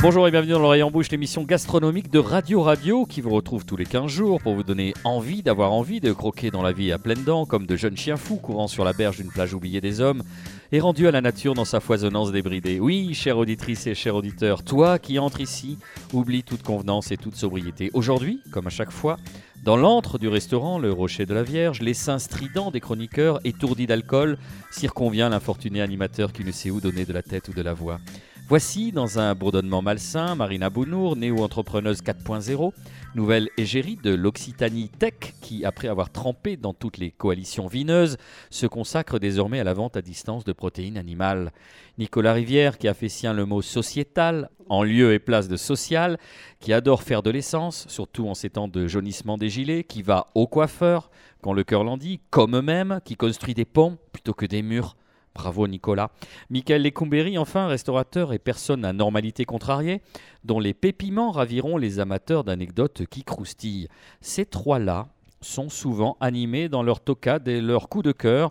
Bonjour et bienvenue dans l'oreille en bouche, l'émission gastronomique de Radio Radio qui vous retrouve tous les 15 jours pour vous donner envie d'avoir envie de croquer dans la vie à pleines dents comme de jeunes chiens fous courant sur la berge d'une plage oubliée des hommes et rendus à la nature dans sa foisonnance débridée. Oui, chère auditrice et cher auditeur, toi qui entres ici, oublie toute convenance et toute sobriété. Aujourd'hui, comme à chaque fois, dans l'antre du restaurant, le rocher de la Vierge, les seins stridents des chroniqueurs, étourdis d'alcool, circonvient l'infortuné animateur qui ne sait où donner de la tête ou de la voix. Voici, dans un bourdonnement malsain, Marina Bounour, néo-entrepreneuse 4.0, nouvelle égérie de l'Occitanie Tech, qui, après avoir trempé dans toutes les coalitions vineuses, se consacre désormais à la vente à distance de protéines animales. Nicolas Rivière, qui a fait sien le mot sociétal, en lieu et place de social, qui adore faire de l'essence, surtout en ces temps de jaunissement des gilets, qui va au coiffeur, quand le cœur l'en dit, comme eux-mêmes, qui construit des ponts plutôt que des murs. Bravo Nicolas. Michael Lecomberi, enfin, restaurateur et personne à normalité contrariée, dont les pépiments raviront les amateurs d'anecdotes qui croustillent. Ces trois-là sont souvent animés dans leur tocade et leur coup de cœur,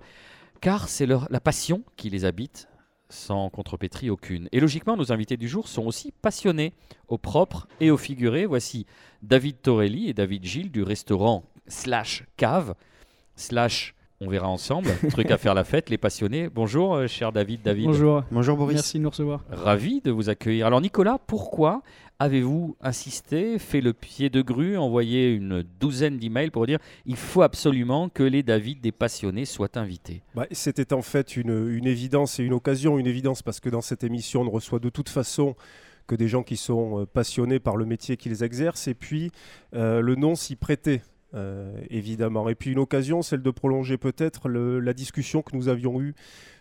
car c'est la passion qui les habite, sans contrepétrie aucune. Et logiquement, nos invités du jour sont aussi passionnés, au propre et au figuré. Voici David Torelli et David Gilles du restaurant slash cave slash on verra ensemble, truc à faire la fête, les passionnés. Bonjour, euh, cher David, David. Bonjour, Bonjour Boris. merci de nous recevoir. Ravi de vous accueillir. Alors Nicolas, pourquoi avez-vous insisté, fait le pied de grue, envoyé une douzaine d'emails pour dire il faut absolument que les David des passionnés soient invités Bah, C'était en fait une, une évidence et une occasion, une évidence parce que dans cette émission, on ne reçoit de toute façon que des gens qui sont euh, passionnés par le métier qu'ils exercent et puis euh, le nom s'y prêtait. Euh, évidemment. Et puis une occasion, celle de prolonger peut-être la discussion que nous avions eue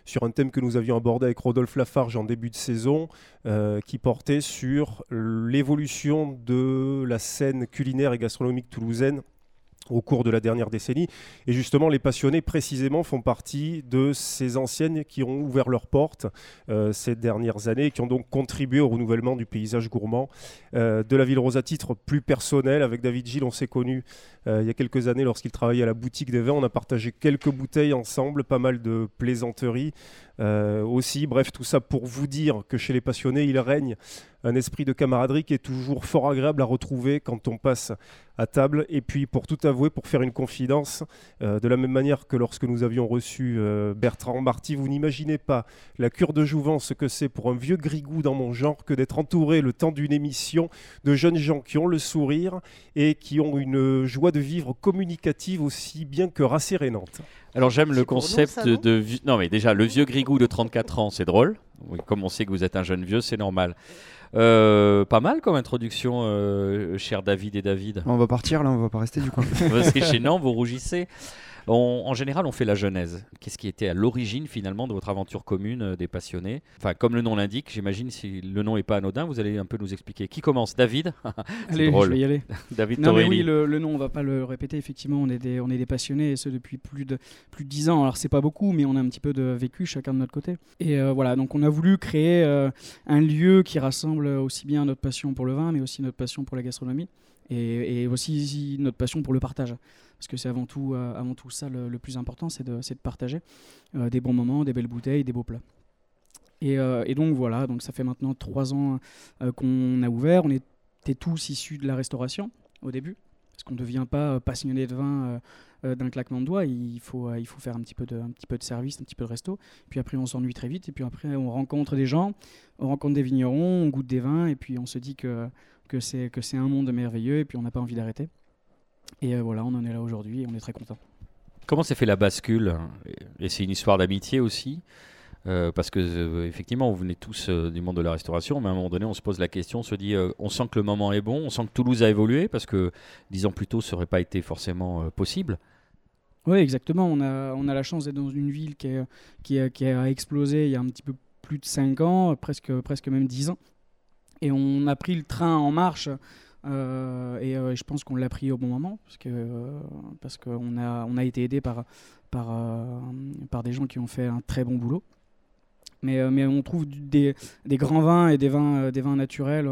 sur un thème que nous avions abordé avec Rodolphe Lafarge en début de saison, euh, qui portait sur l'évolution de la scène culinaire et gastronomique toulousaine au cours de la dernière décennie. Et justement, les passionnés, précisément, font partie de ces anciennes qui ont ouvert leurs portes euh, ces dernières années et qui ont donc contribué au renouvellement du paysage gourmand euh, de la ville rose à titre plus personnel. Avec David Gilles, on s'est connus euh, il y a quelques années lorsqu'il travaillait à la boutique des vins. On a partagé quelques bouteilles ensemble, pas mal de plaisanteries aussi. Bref, tout ça pour vous dire que chez les passionnés, il règne un esprit de camaraderie qui est toujours fort agréable à retrouver quand on passe à table. Et puis, pour tout avouer, pour faire une confidence, euh, de la même manière que lorsque nous avions reçu euh, Bertrand Marty, vous n'imaginez pas la cure de jouvence ce que c'est pour un vieux grigou dans mon genre que d'être entouré le temps d'une émission de jeunes gens qui ont le sourire et qui ont une joie de vivre communicative aussi bien que rassérénante. Alors j'aime le nous, concept ça, de... vi- Non mais déjà, le vieux grigou de 34 ans, c'est drôle. Oui, comme on sait que vous êtes un jeune vieux, c'est normal. Euh, pas mal comme introduction, euh, cher David et David. On va partir là, on va pas rester du coup. c'est gênant, vous rougissez. On- en général, on fait la genèse. Qu'est-ce qui était à l'origine finalement de votre aventure commune euh, des passionnés? Enfin, comme le nom l'indique, j'imagine si le nom est pas anodin, vous allez un peu nous expliquer. Qui commence? David? Allez, drôle. je vais y aller. David Non mais oui, le, le nom, on va pas le répéter. Effectivement, on est des, on est des passionnés et ce depuis plus de plus de dix ans. Alors c'est pas beaucoup, mais on a un petit peu de vécu chacun de notre côté. Et euh, voilà, donc on a voulu créer euh, un lieu qui rassemble aussi bien notre passion pour le vin, mais aussi notre passion pour la gastronomie et, et aussi notre passion pour le partage. Parce que c'est avant tout, euh, ça le, plus important, c'est de, partager euh, des bons moments, des belles bouteilles, des beaux plats. Et, euh, donc voilà, donc ça fait maintenant trois ans qu'on a ouvert. On était tous issus de la restauration au début, parce qu'on ne devient pas passionné de vin d'un claquement de doigts. Il faut, faire un petit, peu de, service, un petit peu de resto. Puis après, on s'ennuie très vite. Et puis après, on rencontre des gens, on rencontre des vignerons, on goûte des vins. Et puis on se dit que c'est un monde merveilleux. Et puis on n'a pas envie d'arrêter. Et euh, voilà, on en est là aujourd'hui et on est très content. Comment s'est fait la bascule? Et c'est une histoire d'amitié aussi. euh, parce que euh, effectivement, vous venez tous euh, du monde de la restauration, mais à un moment donné, on se pose la question, on se dit, on sent que le moment est bon, on sent que Toulouse a évolué, parce que dix ans plus tôt, ça n'aurait pas été forcément possible. Oui, exactement. On a, on a la chance d'être dans une ville qui, est- qui, a- qui a explosé il y a un petit peu plus de 5 ans, presque, presque même 10 ans. Et on a pris le train en marche. Euh, et euh, je pense qu'on l'a pris au bon moment parce que euh, parce qu'on a on a été aidé par par par des gens qui ont fait un très bon boulot. Mais, mais on trouve du- des, des grands vins et des vins, des vins naturels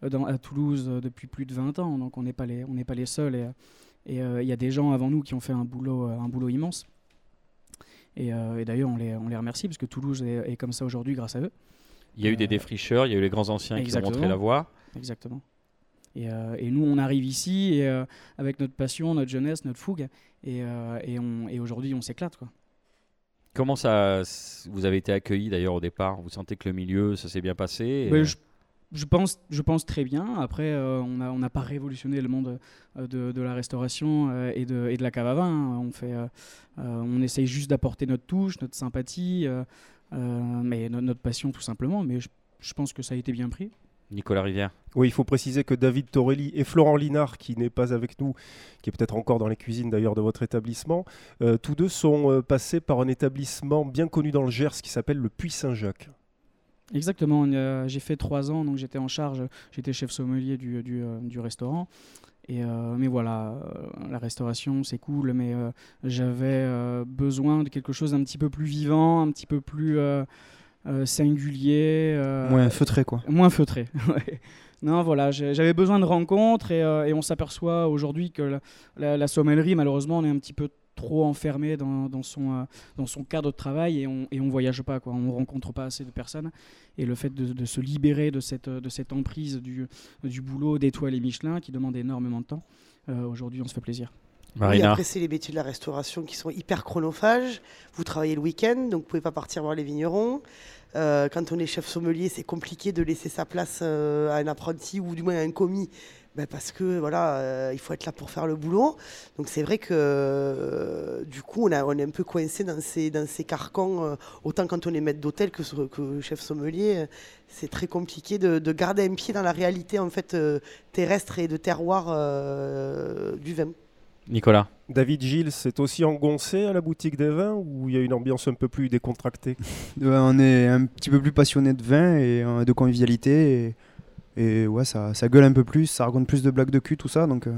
dans, à Toulouse depuis plus de 20 ans. Donc on n'est pas les on n'est pas les seuls. Et, et il y a des gens avant nous qui ont fait un boulot, un boulot immense. Et, et d'ailleurs, on les, on les remercie parce que Toulouse est, est comme ça aujourd'hui grâce à eux. Il y a eu des défricheurs, il y a eu les grands anciens qui ont montré la voie. Exactement. Et, euh, et nous, on arrive ici et, euh, avec notre passion, notre jeunesse, notre fougue, et, euh, et, on- et aujourd'hui, on s'éclate. quoi. Comment ça, vous avez été accueillis d'ailleurs au départ? Vous sentez que le milieu, ça s'est bien passé Ben, je, je pense, je pense très bien. Après, on n'a on pas révolutionné le monde de, de la restauration et, de, et de la cave à vin. hein. On, fait, on essaye juste d'apporter notre touche, notre sympathie, mais no- notre passion tout simplement. Mais je, je pense que ça a été bien pris. Nicolas Rivière. Oui, il faut préciser que David Torelli et Florent Linard, qui n'est pas avec nous, qui est peut-être encore dans les cuisines d'ailleurs de votre établissement, euh, tous deux sont euh, passés par un établissement bien connu dans le Gers qui s'appelle le Puy Saint-Jacques. Exactement. euh, j'ai fait trois ans, donc j'étais en charge. J'étais chef sommelier du, du, euh, du restaurant. Et euh, mais voilà, euh, la restauration c'est cool, mais euh, j'avais euh, besoin de quelque chose d'un petit peu plus vivant, un petit peu plus singulier. euh, Moins feutré, quoi. Moins feutré. ouais. Non, voilà, j'avais besoin de rencontres et, euh, et on s'aperçoit aujourd'hui que la, la- la sommellerie, malheureusement, on est un petit peu trop enfermé dans, dans son, euh, dans son cadre de travail et on, et on voyage pas, quoi. on rencontre pas assez de personnes. Et le fait de, de se libérer de cette, de cette emprise du, du boulot d'étoiles et Michelin qui demande énormément de temps, euh, aujourd'hui on se fait plaisir. Oui, Marina. après, c'est les métiers de la restauration qui sont hyper chronophages. Vous travaillez le week-end, donc vous pouvez pas partir voir les vignerons. Euh, quand on est chef sommelier, c'est compliqué de laisser sa place euh, à un apprenti ou du moins à un commis. ben, parce que voilà, euh, il faut être là pour faire le boulot. Donc c'est vrai que du coup, on, a- on est un peu coincé dans ces, dans ces carcans. autant quand on est maître d'hôtel que, chef sommelier, c'est très compliqué de, de garder un pied dans la réalité en fait terrestre et de terroir du vin. Nicolas. David Gilles, c'est aussi engoncé à la boutique des vins ou il y a une ambiance un peu plus décontractée? On est un petit peu plus passionné de vin et euh, de convivialité. Et, et ouais, ça, ça gueule un peu plus, ça raconte plus de blagues de cul, tout ça. Donc euh,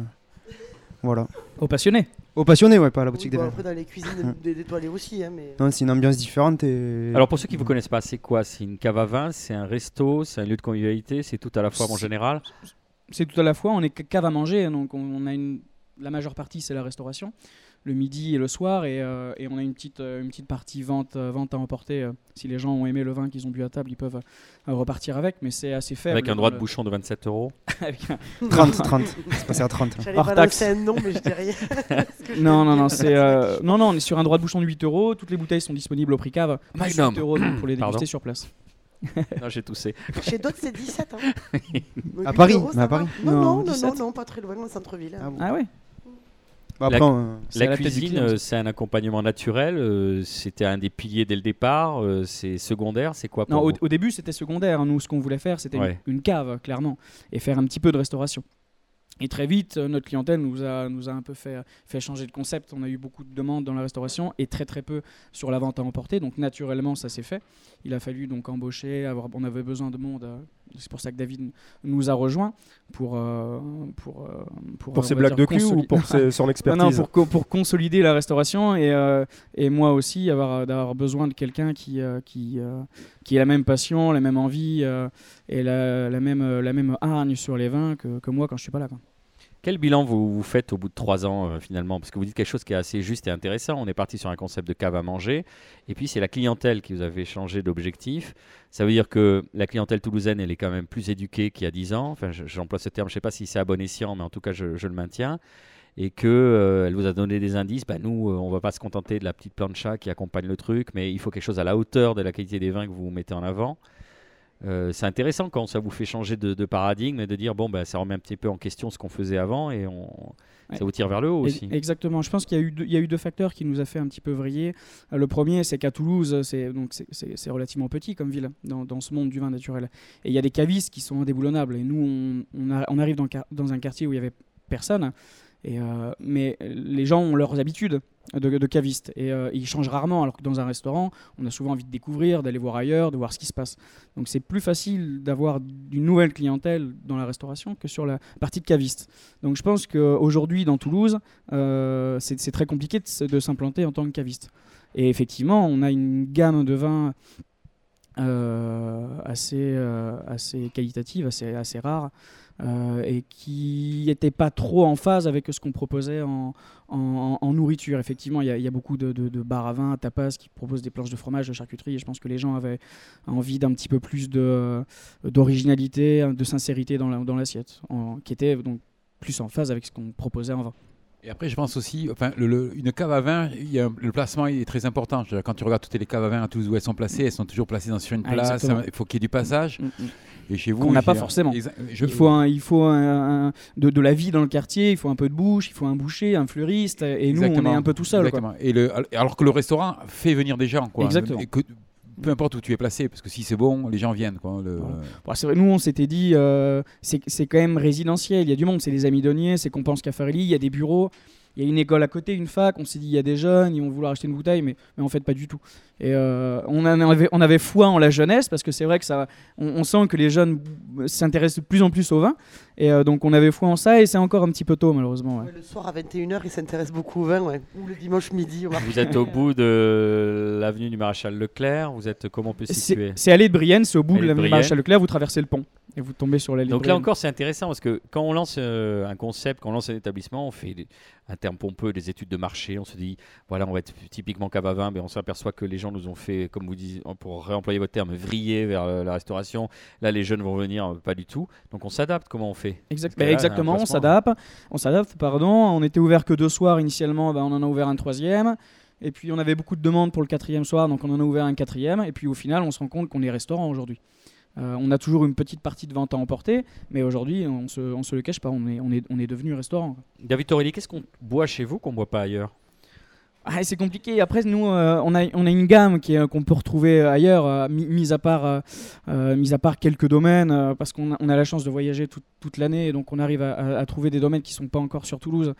voilà. Aux passionnés Aux passionnés, ouais, pas à la Oui, boutique bon, des vins. après dans les cuisines Hum. des étoilés aussi, hein, mais... Non, c'est une ambiance différente. Et... Alors pour ceux qui ne vous connaissent pas, c'est quoi? C'est une cave à vin, c'est un resto, c'est un lieu de convivialité, c'est tout à la fois en général? c'est tout à la fois, on est cave à manger, donc on, on a une, la majeure partie c'est la restauration, le midi et le soir, et, euh, et on a une petite, euh, une petite partie vente, euh, vente à emporter. si les gens ont aimé le vin qu'ils ont bu à table, ils peuvent euh, repartir avec, mais c'est assez faible. Avec un dans droit de le- bouchon de 27 euros. un- 30, 30. C'est passé à 30. là. J'allais Hors balancer taxe. un nom, mais je dis rien. Non, non, non, pas. c'est euh, non, non, on est sur un droit de bouchon de 8 euros. Toutes les bouteilles sont disponibles au prix cave. plus Magnum. 8 euros pour les Pardon. déguster sur place. non, j'ai toussé. Chez d'autres, c'est 17. Hein. À 8 Paris, euros, mais à. Paris. Non, non, Non, non, non, 17. non, pas très loin, au centre-ville. hein. Ah bon. Ah ouais. Bah, après, La- cuisine, euh, c'est un accompagnement naturel. euh, C'était un des piliers dès le départ. euh, c'est secondaire. C'est quoi pour Non, au, début c'était secondaire. Nous, ce qu'on voulait faire, c'était une- Ouais. une, cave, clairement, et faire un petit peu de restauration. Et très vite, notre clientèle nous a, nous a un peu fait, fait changer de concept. On a eu beaucoup de demandes dans la restauration et très très peu sur la vente à emporter. Donc naturellement, ça s'est fait. Il a fallu donc embaucher. Avoir, on avait besoin de monde. C'est pour ça que David nous a rejoints pour euh, pour euh, pour, Pour ses blagues de cul ou pour ses- son expertise non, pour, pour consolider la restauration et, euh, et moi aussi avoir, d'avoir besoin de quelqu'un qui, euh, qui, qui a la même passion, la même envie et la, la même, la même hargne sur les vins que, que moi quand je suis pas là. quoi. Quel bilan vous, vous faites au bout de trois ans euh, finalement? Parce que vous dites quelque chose qui est assez juste et intéressant. On est parti sur un concept de cave à manger. Et puis c'est la clientèle qui vous avait changé d'objectif. Ça veut dire que la clientèle toulousaine, elle est quand même plus éduquée qu'il y a 10 ans. Enfin, je- j'emploie ce terme, je ne sais pas si c'est à bon escient, mais en tout cas, je, le maintiens. Et qu'elle vous a donné des indices. Bah, nous, euh, on ne va pas se contenter de la petite plancha qui accompagne le truc, mais il faut quelque chose à la hauteur de la qualité des vins que vous mettez en avant. Euh, c'est intéressant quand ça vous fait changer de, de paradigme et de dire bon bah ça remet un petit peu en question ce qu'on faisait avant et on, Ouais. ça vous tire vers le haut aussi. Exactement. Je pense qu'il y, a eu deux- il y a eu deux facteurs qui nous a fait un petit peu vriller. Euh, Le premier, c'est qu'à Toulouse, c'est donc relativement petit comme ville dans, dans ce monde du vin naturel. Et il y a des cavistes qui sont indéboulonnables. Et nous, on, on a- on arrive dans un quartier où il y avait personne. Et euh, mais les gens ont leurs habitudes de, cavistes et euh, ils changent rarement. Alors que dans un restaurant, on a souvent envie de découvrir, d'aller voir ailleurs, de voir ce qui se passe. Donc c'est plus facile d'avoir une nouvelle clientèle dans la restauration que sur la partie de caviste. Donc je pense qu'aujourd'hui, dans Toulouse, euh, c'est très compliqué de, s'implanter en tant que caviste. Et effectivement, on a une gamme de vins euh, assez, assez qualitatives, assez, assez rares. et qui n'étaient pas trop en phase avec ce qu'on proposait en, en, nourriture. Effectivement, il y, a beaucoup de, de, bars à vin, tapas qui proposent des planches de fromage, de charcuterie, et je pense que les gens avaient envie d'un petit peu plus d'originalité, de, sincérité dans l'assiette, qui était donc plus en phase avec ce qu'on proposait en vin. Et après, je pense aussi, enfin, le, une cave à vin, il y a, le placement est très important. Quand tu regardes toutes les caves à vin à Toulouse où elles sont placées, elles sont toujours placées dans, sur une ah, place. Il faut qu'il y ait du passage. Mm, mm. Et chez vous, on n'a pas forcément. Il faut, un, il faut un, de, de, la vie dans le quartier, il faut un peu de bouche, il faut un boucher, un fleuriste, et nous, on est un peu tout seul. Exactement. Et le, alors que le restaurant fait venir des gens. Quoi. Exactement peu importe où tu es placé, parce que si c'est bon, les gens viennent. Quoi, c'est vrai, nous, on s'était dit, euh, c'est quand même résidentiel, il y a du monde, c'est les Amis Donniers, c'est Compense Caffarelli, il y a des bureaux, il y a une école à côté, une fac, on s'est dit, il y a des jeunes, ils vont vouloir acheter une bouteille, mais, mais en fait, pas du tout. Et euh, on, avait, on avait foi en la jeunesse parce que c'est vrai que ça, on, sent que les jeunes s'intéressent de plus en plus au vin. Et euh, donc on avait foi en ça et c'est encore un petit peu tôt malheureusement. le soir à 21h, ils s'intéressent beaucoup au vin, ou le dimanche midi. Vous êtes au bout de l'avenue du Maréchal Leclerc, vous êtes comment on peut situer? C'est allée de Brienne, c'est au bout de l'avenue du Maréchal Leclerc, vous traversez le pont et vous tombez sur la Donc là encore, c'est intéressant parce que quand on lance euh, un concept, quand on lance un établissement, on fait un terme pompeux, des études de marché, on se dit, voilà, on va être typiquement cave à vin, mais on s'aperçoit que les gens nous ont fait, comme vous dites, pour réemployer votre terme, vriller vers euh, la restauration. Là, les jeunes vont venir, euh, pas du tout. Donc on s'adapte. Comment on fait? Exactement, on s'adapte. On s'adapte, pardon. On était ouvert que deux soirs initialement, bah, on en a ouvert un troisième. Et puis on avait beaucoup de demandes pour le quatrième soir, donc on en a ouvert un quatrième. Et puis au final, on se rend compte qu'on est restaurant aujourd'hui. Euh, on a toujours une petite partie de vente à emporter, mais aujourd'hui, on se, se le cache pas, on est, on est, on est devenu restaurant. David Torelli, qu'est-ce qu'on boit chez vous qu'on boit pas ailleurs? Ah, c'est compliqué. Après, nous, euh, on, a, on a une gamme qu'on peut retrouver ailleurs, euh, mis, à part, mis à part quelques domaines, parce qu'on a, on a la chance de voyager toute l'année, donc on arrive à, à, trouver des domaines qui sont pas encore sur Toulouse.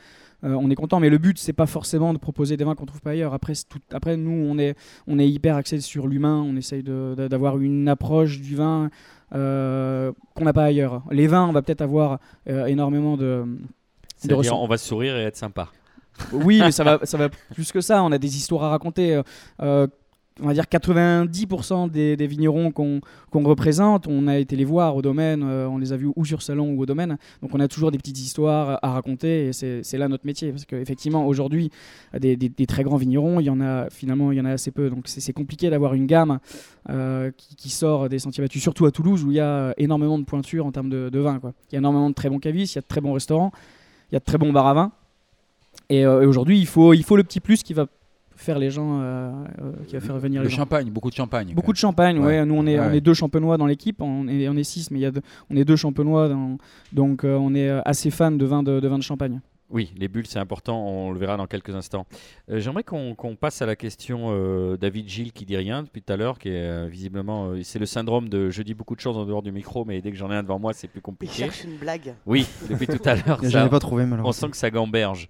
Euh, on est content. Mais le but, c'est pas forcément de proposer des vins qu'on trouve pas ailleurs. Après, après nous, on est, on est hyper axé sur l'humain. On essaye d'avoir une approche du vin euh, qu'on n'a pas ailleurs. Les vins, on va peut-être avoir euh, énormément de. de on va sourire et être sympa. Oui, mais ça va, ça va plus que ça. On a des histoires à raconter on va dire 90% des, vignerons qu'on représente, on a été les voir au domaine, euh, on les a vus ou sur salon ou au domaine. Donc on a toujours des petites histoires à raconter et c'est là notre métier. Parce qu'effectivement, aujourd'hui, des, très grands vignerons, il y en a finalement il y en a assez peu. Donc c'est compliqué d'avoir une gamme euh, qui, sort des sentiers battus, surtout à Toulouse où il y a énormément de pointures en termes de, vin. Quoi. Il y a énormément de très bons cavistes, il y a de très bons restaurants, il y a de très bons bars à vin. Et, euh, aujourd'hui, il faut, il faut le petit plus qui va faire les gens, euh, euh, qui va faire venir le les champagne, beaucoup de champagne. Beaucoup de champagne, ouais. Nous, on est, on est deux champenois dans l'équipe. On est, on est six, mais y a on est deux champenois. Dans, donc, euh, on est assez fan de vin de, de, vin de champagne. Oui, les bulles, c'est important, on le verra dans quelques instants. J'aimerais qu'on passe à la question David Gilles qui dit rien depuis tout à l'heure, qui est visiblement, c'est le syndrome de je dis beaucoup de choses en dehors du micro, mais dès que j'en ai un devant moi, c'est plus compliqué. Il cherche une blague. Oui, depuis tout à l'heure. J'en ai pas trouvé malheureusement. On sent que ça gamberge.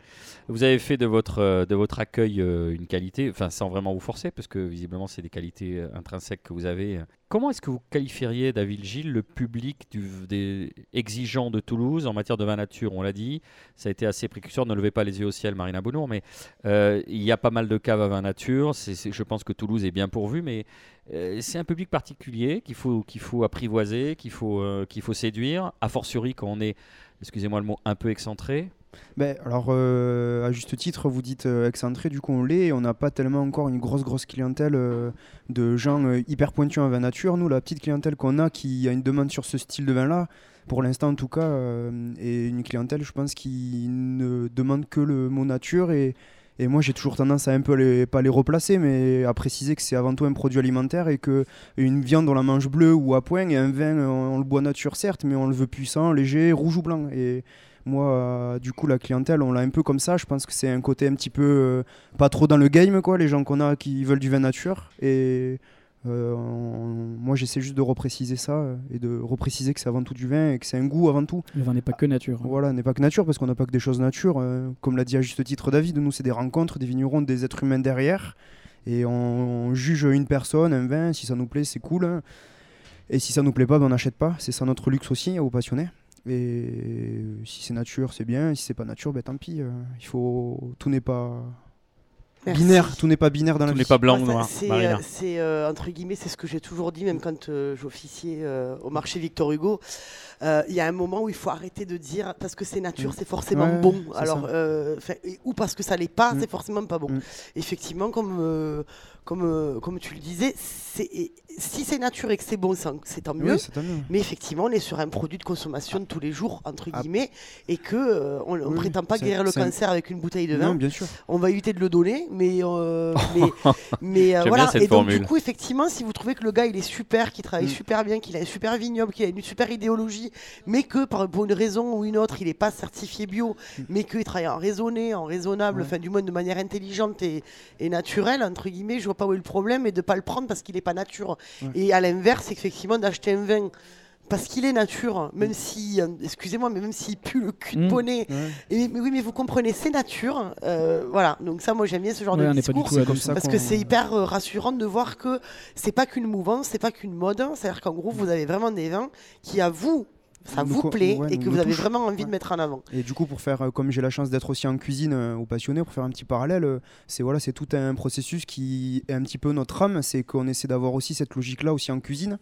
Vous avez fait de votre, euh, de votre accueil euh, une qualité, enfin sans vraiment vous forcer, parce que visiblement c'est des qualités euh, intrinsèques que vous avez. Comment est-ce que vous qualifieriez, David Gilles, le public du, des exigeants de Toulouse en matière de vin nature? On l'a dit, ça a été assez précurseur, ne levez pas les yeux au ciel, Marina Bounour, mais il y a pas mal de caves à vin nature, je pense que Toulouse est bien pourvu, mais c'est un public particulier qu'il faut, apprivoiser, qu'il faut, qu'il faut séduire, a fortiori quand on est, excusez-moi le mot, un peu excentré. Ben, alors, euh, à juste titre, vous dites euh, excentré, du coup on l'est, on n'a pas tellement encore une grosse, grosse clientèle euh, de gens hyper pointus en vin nature. Nous, la petite clientèle qu'on a qui a une demande sur ce style de vin-là, pour l'instant en tout cas, est une clientèle, je pense, qui ne demande que le mot nature. Et, moi, j'ai toujours tendance à un peu pas les replacer, mais à préciser que c'est avant tout un produit alimentaire et que une viande, on la mange bleue ou à point, et un vin, on, le boit nature, certes, mais on le veut puissant, léger, rouge ou blanc. Moi, euh, du coup, la clientèle, on l'a un peu comme ça. Je pense que c'est un côté un petit peu euh, pas trop dans le game, quoi. Les gens qu'on a qui veulent du vin nature. Et euh, moi, j'essaie juste de repréciser ça et de repréciser que c'est avant tout du vin et que c'est un goût avant tout. Le vin n'est pas que nature. Voilà, n'est pas que nature parce qu'on n'a pas que des choses nature. comme l'a dit à juste titre David, nous, c'est des rencontres, des vignerons, des êtres humains derrière. Et on, juge une personne, un vin. Si ça nous plaît, c'est cool. Hein. Et si ça nous plaît pas, ben, on n'achète pas. C'est ça notre luxe aussi, aux passionnés. Et si c'est nature, c'est bien. Si c'est pas nature, ben tant pis. Euh, il faut tout n'est pas binaire. Tout n'est pas binaire dans la Tout vie. n'est pas blanc ou noir. C'est, euh, c'est, euh, entre guillemets, c'est ce que j'ai toujours dit, même quand euh, j'officiais euh, au marché Victor Hugo. Euh, Il y a un moment où il faut arrêter de dire parce que c'est nature, Mm. c'est forcément Ouais, bon. Alors, euh, ou parce que ça l'est pas, Mm. c'est forcément pas bon. Mm. Effectivement, comme euh, comme euh, comme tu le disais, c'est, si c'est nature et que c'est bon, c'est tant mieux. Oui, c'est tant mieux. Mais effectivement, on est sur un produit de consommation de tous les jours, entre Ah. guillemets, et que euh, on ne Oui, prétend pas guérir le un- cancer avec une bouteille de vin. Non, bien sûr. On va éviter de le donner, mais, euh, mais, euh, voilà. bien cette et donc, formule. du coup, effectivement, si vous trouvez que le gars il est super, qu'il travaille Mm. super bien, qu'il a un super vignoble, qu'il a une super idéologie, mais que par, pour une raison ou une autre, il n'est pas certifié bio, Mm. mais qu'il travaille en raisonné, en raisonnable, Ouais. enfin, du moins de manière intelligente et, et naturelle, entre guillemets, je vois pas où est le problème, et de pas le prendre parce qu'il n'est pas nature. Ouais. Et à l'inverse, c'est qu'effectivement, d'acheter un vin. Parce qu'il est nature, Mm. même si, euh, excusez-moi, mais même s'il pue le cul de Mm. bonnet, Ouais. et, mais oui, mais vous comprenez, c'est nature. euh, voilà, donc ça, moi j'aime bien ce genre Ouais, de on n'est pas du discours. tout comme ça Parce que c'est hyper euh, rassurant de voir que c'est pas qu'une mouvance, c'est pas qu'une mode. C'est-à-dire qu'en gros, vous avez vraiment des vins qui, à vous, ça Nous vous plaît ouais, et que vous avez touche. vraiment envie de mettre en avant. Et du coup, pour faire, euh, comme j'ai la chance d'être aussi en cuisine euh, ou passionné, pour faire un petit parallèle, euh, c'est voilà, c'est tout un processus qui est un petit peu notre âme, c'est qu'on essaie d'avoir aussi cette logique-là aussi en cuisine.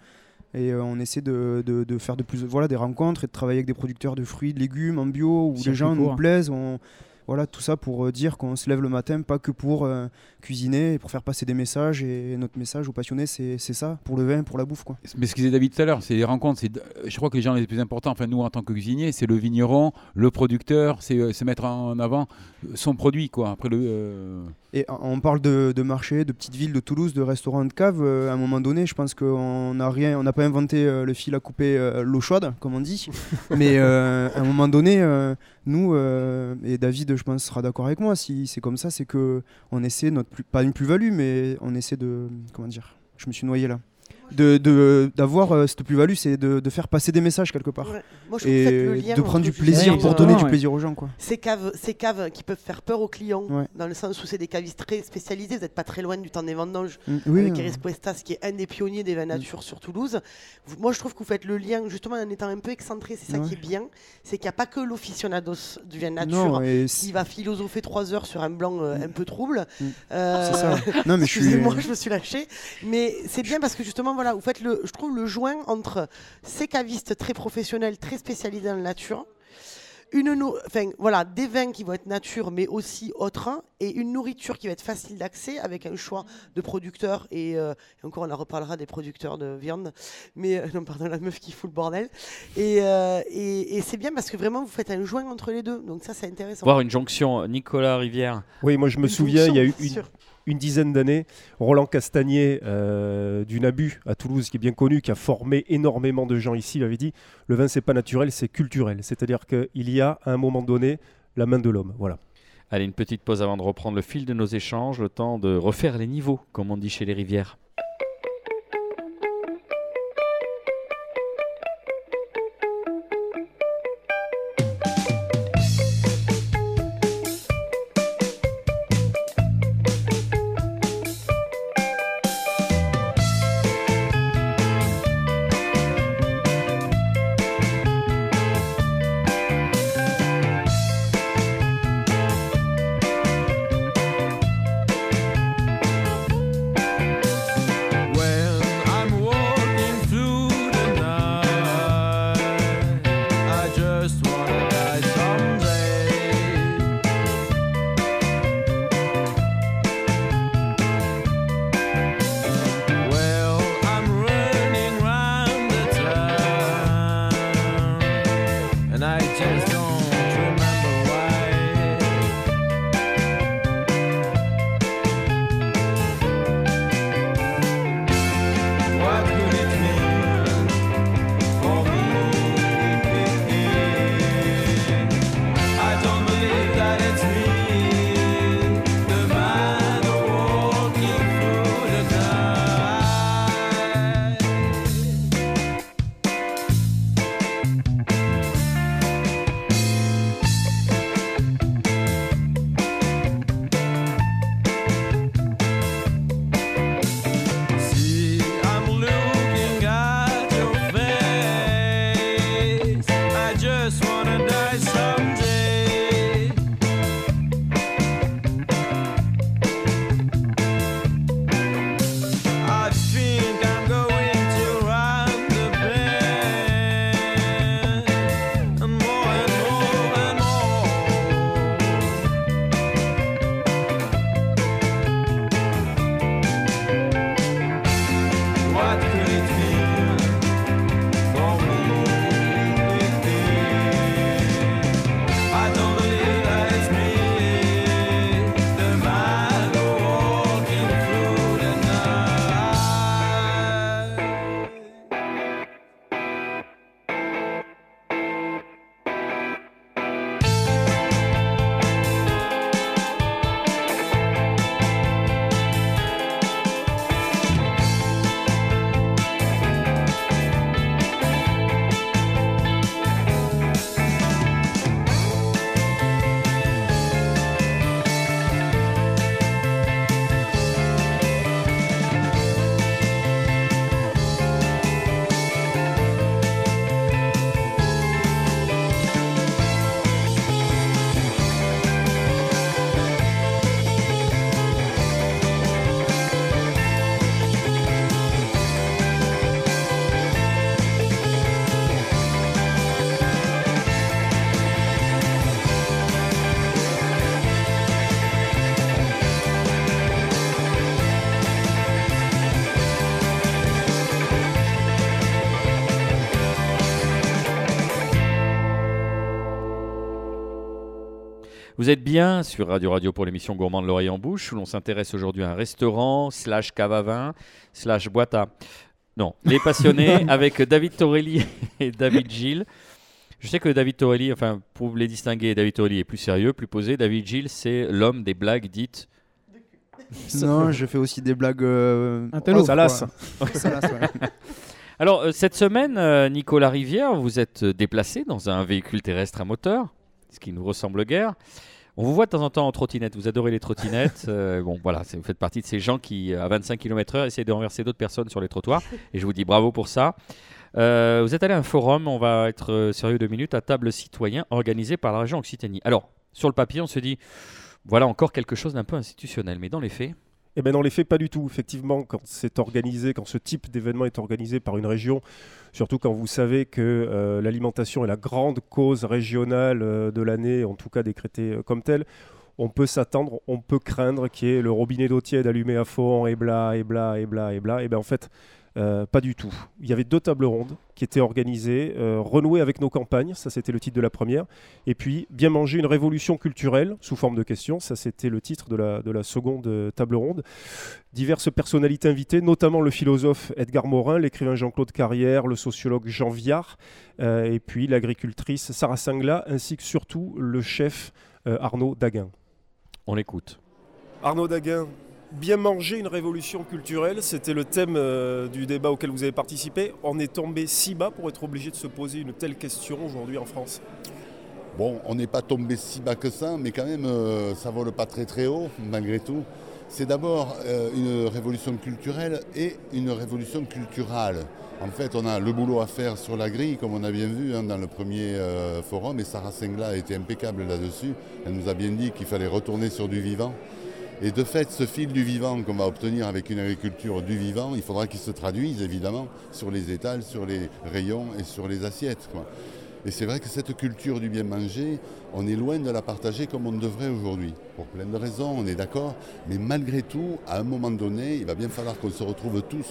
Et euh, on essaie de, de- de faire de plus, voilà, des rencontres et de travailler avec des producteurs de fruits, de légumes en bio où les gens court. nous plaisent. On, voilà, tout ça pour euh, dire qu'on se lève le matin, pas que pour euh, cuisiner et pour faire passer des messages. Et notre message aux passionnés, c'est c'est ça, pour le vin, pour la bouffe. Quoi. Mais ce que disait David tout à l'heure, c'est les rencontres. c'est de- Je crois que les gens les plus importants, enfin nous en tant que cuisiniers, c'est le vigneron, le producteur, c'est euh, c'est mettre en avant son produit. quoi. Après le. euh, Et on- parle de, de marché, de petites villes, de Toulouse, de restaurants, de caves. euh, à un moment donné, je pense qu'on n'a rien, on n'a pas inventé euh, le fil à couper euh, l'eau chaude, comme on dit. Mais euh, à un moment donné, euh, nous euh, et David, je pense, sera d'accord avec moi. Si c'est comme ça, c'est que on essaie notre plus, pas une plus-value, mais on essaie de comment dire. Je me suis noyé là. De de- d'avoir euh, cette plus-value, c'est de, de faire passer des messages quelque part. Ouais. Moi, je trouve que faites le Et lien de prendre du plaisir pour donner ouais. du plaisir aux gens, quoi. Ces caves, ces caves qui peuvent faire peur aux clients, Ouais. dans le sens où c'est des cavistes très spécialisés, vous n'êtes pas très loin du temps des vendanges, Mm, Oui, avec Iris Puestas, qui est un des pionniers des vins nature sur Toulouse. Vous- moi, je trouve que vous faites le lien, justement, en étant un peu excentré, c'est ça Ouais. qui est bien, c'est qu'il n'y a pas que l'aficionados du vin nature non, et qui va philosopher trois heures sur un blanc euh, un peu trouble. Mm. Euh, c'est ça. Non, mais je suis. Excusez-moi, je me suis lâché. Mais c'est bien parce que justement, voilà, vous faites le, je trouve le joint entre ces cavistes très professionnels, très spécialisés dans la nature, une nou- enfin, voilà, des vins qui vont être nature, mais aussi autres, et une nourriture qui va être facile d'accès avec un choix de producteurs. Et, euh, et encore, on en reparlera des producteurs de viande. Mais euh, non, pardon, la meuf qui fout le bordel. Et, euh, et, et c'est bien parce que vraiment, vous faites un joint entre les deux. Donc ça, c'est intéressant. Voir une jonction Nicolas Rivière. Oui, moi je me Une souviens, il y a eu une, sûr. Une dizaine d'années, Roland Castagnier euh, du Nabu à Toulouse, qui est bien connu, qui a formé énormément de gens ici, il avait dit le vin c'est pas naturel, c'est culturel. C'est-à-dire qu'il y a à un moment donné la main de l'homme. Voilà. Allez, une petite pause avant de reprendre le fil de nos échanges, le temps de refaire les niveaux, comme on dit chez les rivières. Vous êtes bien sur Radio Radio pour l'émission Gourmand de l'oreille en bouche où l'on s'intéresse aujourd'hui à un restaurant slash cave à vin slash boîte à... Non, les passionnés avec David Torelli et David Gilles. Je sais que David Torelli, enfin pour les distinguer, David Torelli est plus sérieux, plus posé. David Gilles, c'est l'homme des blagues dites non, je fais aussi des blagues. Euh, oh, salace. Alors, euh, cette semaine, euh, Nicolas Rivière, vous êtes déplacé dans un véhicule terrestre à moteur, ce qui nous ressemble guère. On vous voit de temps en temps en trottinette, vous adorez les trottinettes. bon, voilà, vous faites partie de ces gens qui, à 25 km/h, essayent de renverser d'autres personnes sur les trottoirs. Et je vous dis bravo pour ça. vous êtes allé à un forum, on va être sérieux deux minutes, à table citoyen organisé par la région Occitanie. Alors, sur le papier, on se dit, voilà encore quelque chose d'un peu institutionnel, mais dans les faits eh bien, dans les faits, pas du tout. Effectivement, quand c'est organisé, quand ce type d'événement est organisé par une région, surtout quand vous savez que euh, l'alimentation est la grande cause régionale euh, de l'année, en tout cas décrétée euh, comme telle, on peut s'attendre, on peut craindre qu'il y ait le robinet d'eau tiède allumé à fond, et bla, et bla, et bla, et bla. Et bien en fait, euh, pas du tout. Il y avait deux tables rondes qui étaient organisées, euh, renouer avec nos campagnes, ça c'était le titre de la première, et puis bien manger une révolution culturelle sous forme de questions, ça c'était le titre de la, de la seconde euh, table ronde. Diverses personnalités invitées, notamment le philosophe Edgar Morin, l'écrivain Jean-Claude Carrière, le sociologue Jean Viard, et puis l'agricultrice Sarah Singla, ainsi que surtout le chef Arnaud Daguin. On l'écoute. Arnaud Daguin, Bien manger une révolution culturelle, c'était le thème euh, du débat auquel vous avez participé. On est tombé si bas pour être obligé de se poser une telle question aujourd'hui en France Bon, on n'est pas tombé si bas que ça, mais quand même, euh, ça vole pas très très haut, malgré tout. C'est d'abord euh, une révolution culturelle et une révolution culturelle. En fait, on a le boulot à faire sur la grille, comme on a bien vu hein, dans le premier forum, et Sarah Sengla a été impeccable là-dessus. Elle nous a bien dit qu'il fallait retourner sur du vivant. Et de fait, ce fil du vivant qu'on va obtenir avec une agriculture du vivant, il faudra qu'il se traduise évidemment sur les étals, sur les rayons et sur les assiettes. Et c'est vrai que cette culture du bien manger, on est loin de la partager comme on devrait aujourd'hui. Pour plein de raisons, on est d'accord. Mais malgré tout, à un moment donné, il va bien falloir qu'on se retrouve tous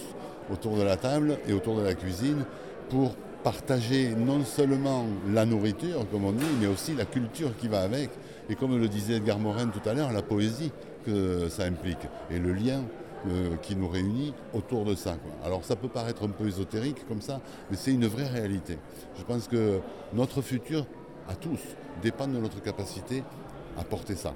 autour de la table et autour de la cuisine pour partager non seulement la nourriture, comme on dit, mais aussi la culture qui va avec. Et comme le disait Edgar Morin tout à l'heure, la poésie que ça implique et le lien euh, qui nous réunit autour de ça. Alors ça peut paraître un peu ésotérique comme ça, mais c'est une vraie réalité. Je pense que notre futur, à tous, dépend de notre capacité à porter ça.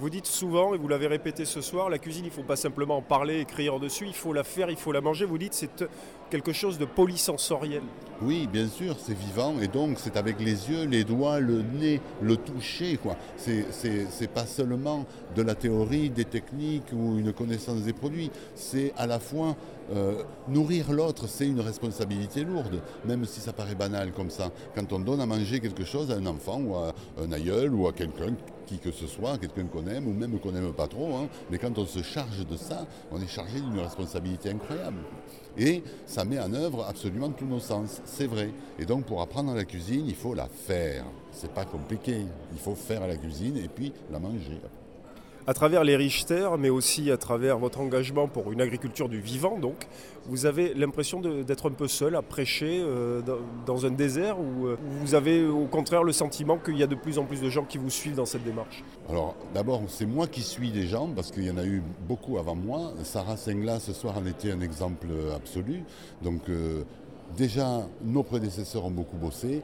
Vous dites souvent, et vous l'avez répété ce soir, la cuisine, il ne faut pas simplement en parler, écrire dessus, il faut la faire, il faut la manger. Vous dites c'est quelque chose de polysensoriel. Oui, bien sûr, c'est vivant, et donc c'est avec les yeux, les doigts, le nez, le toucher. quoi. C'est pas seulement de la théorie, des techniques ou une connaissance des produits, c'est à la fois euh, nourrir l'autre, c'est une responsabilité lourde, même si ça paraît banal comme ça. Quand on donne à manger quelque chose à un enfant ou à un aïeul ou à quelqu'un qui que ce soit, quelqu'un qu'on aime ou même qu'on n'aime pas trop, hein. mais quand on se charge de ça, on est chargé d'une responsabilité incroyable. Et ça met en œuvre absolument tous nos sens, c'est vrai. Et donc pour apprendre la cuisine, il faut la faire. C'est pas compliqué. Il faut faire la cuisine et puis la manger à travers les riches terres, mais aussi à travers votre engagement pour une agriculture du vivant, donc, vous avez l'impression d'être un peu seul à prêcher euh, dans, un désert ou euh, vous avez au contraire le sentiment qu'il y a de plus en plus de gens qui vous suivent dans cette démarche? Alors d'abord, c'est moi qui suis des gens parce qu'il y en a eu beaucoup avant moi. Sarah Sengla ce soir en était un exemple absolu. Donc euh, déjà, nos prédécesseurs ont beaucoup bossé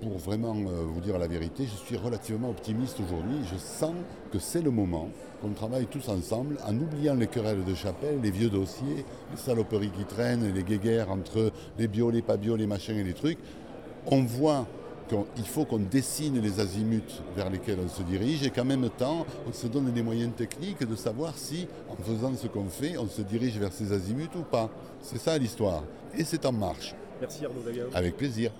pour vraiment euh, vous dire la vérité, je suis relativement optimiste aujourd'hui. Je sens que c'est le moment qu'on travaille tous ensemble en oubliant les querelles de chapelle, les vieux dossiers, les saloperies qui traînent, les guéguerres entre les bio, les pas bio, les machins et les trucs. On voit qu'il faut qu'on dessine les azimuts vers lesquels on se dirige et qu'en même temps, on se donne des moyens techniques de savoir si, en faisant ce qu'on fait, on se dirige vers ces azimuts ou pas. C'est ça l'histoire. Et c'est en marche. Merci Arnaud. Avec plaisir.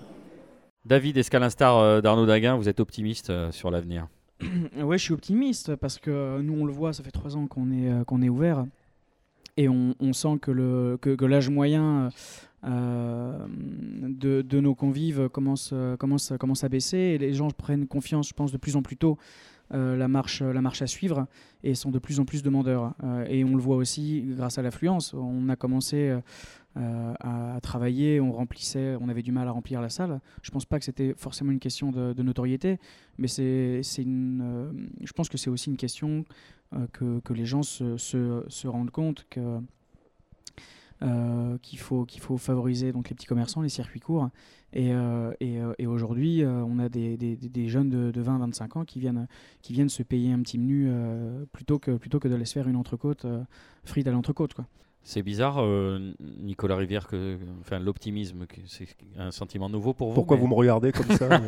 David Escalinstar euh, d'Arnaud Daguin, vous êtes optimiste euh, sur l'avenir? Oui, je suis optimiste parce que nous, on le voit, ça fait trois ans qu'on est, euh, est ouvert. Et on, sent que, le, que, l'âge moyen de, de, nos convives commence, commence, commence à baisser et les gens prennent confiance, je pense, de plus en plus tôt la, marche, la marche à suivre et sont de plus en plus demandeurs. et on le voit aussi grâce à l'affluence. On a commencé à, travailler, on remplissait, on avait du mal à remplir la salle. Je pense pas que c'était forcément une question de, notoriété, mais c'est, une, je pense que c'est aussi une question que, que, les gens se, se, se rendent compte que euh, qu'il faut, qu'il faut favoriser donc, les petits commerçants, les circuits courts. Et, euh, euh, et aujourd'hui, on a des, des, jeunes de, de 20-25 ans qui viennent, qui viennent se payer un petit menu plutôt, que, plutôt que de se faire une entrecôte frite à l'entrecôte. Quoi. C'est bizarre, Nicolas Rivière, que enfin, l'optimisme, c'est un sentiment nouveau pour vous. Pourquoi vous me regardez comme ça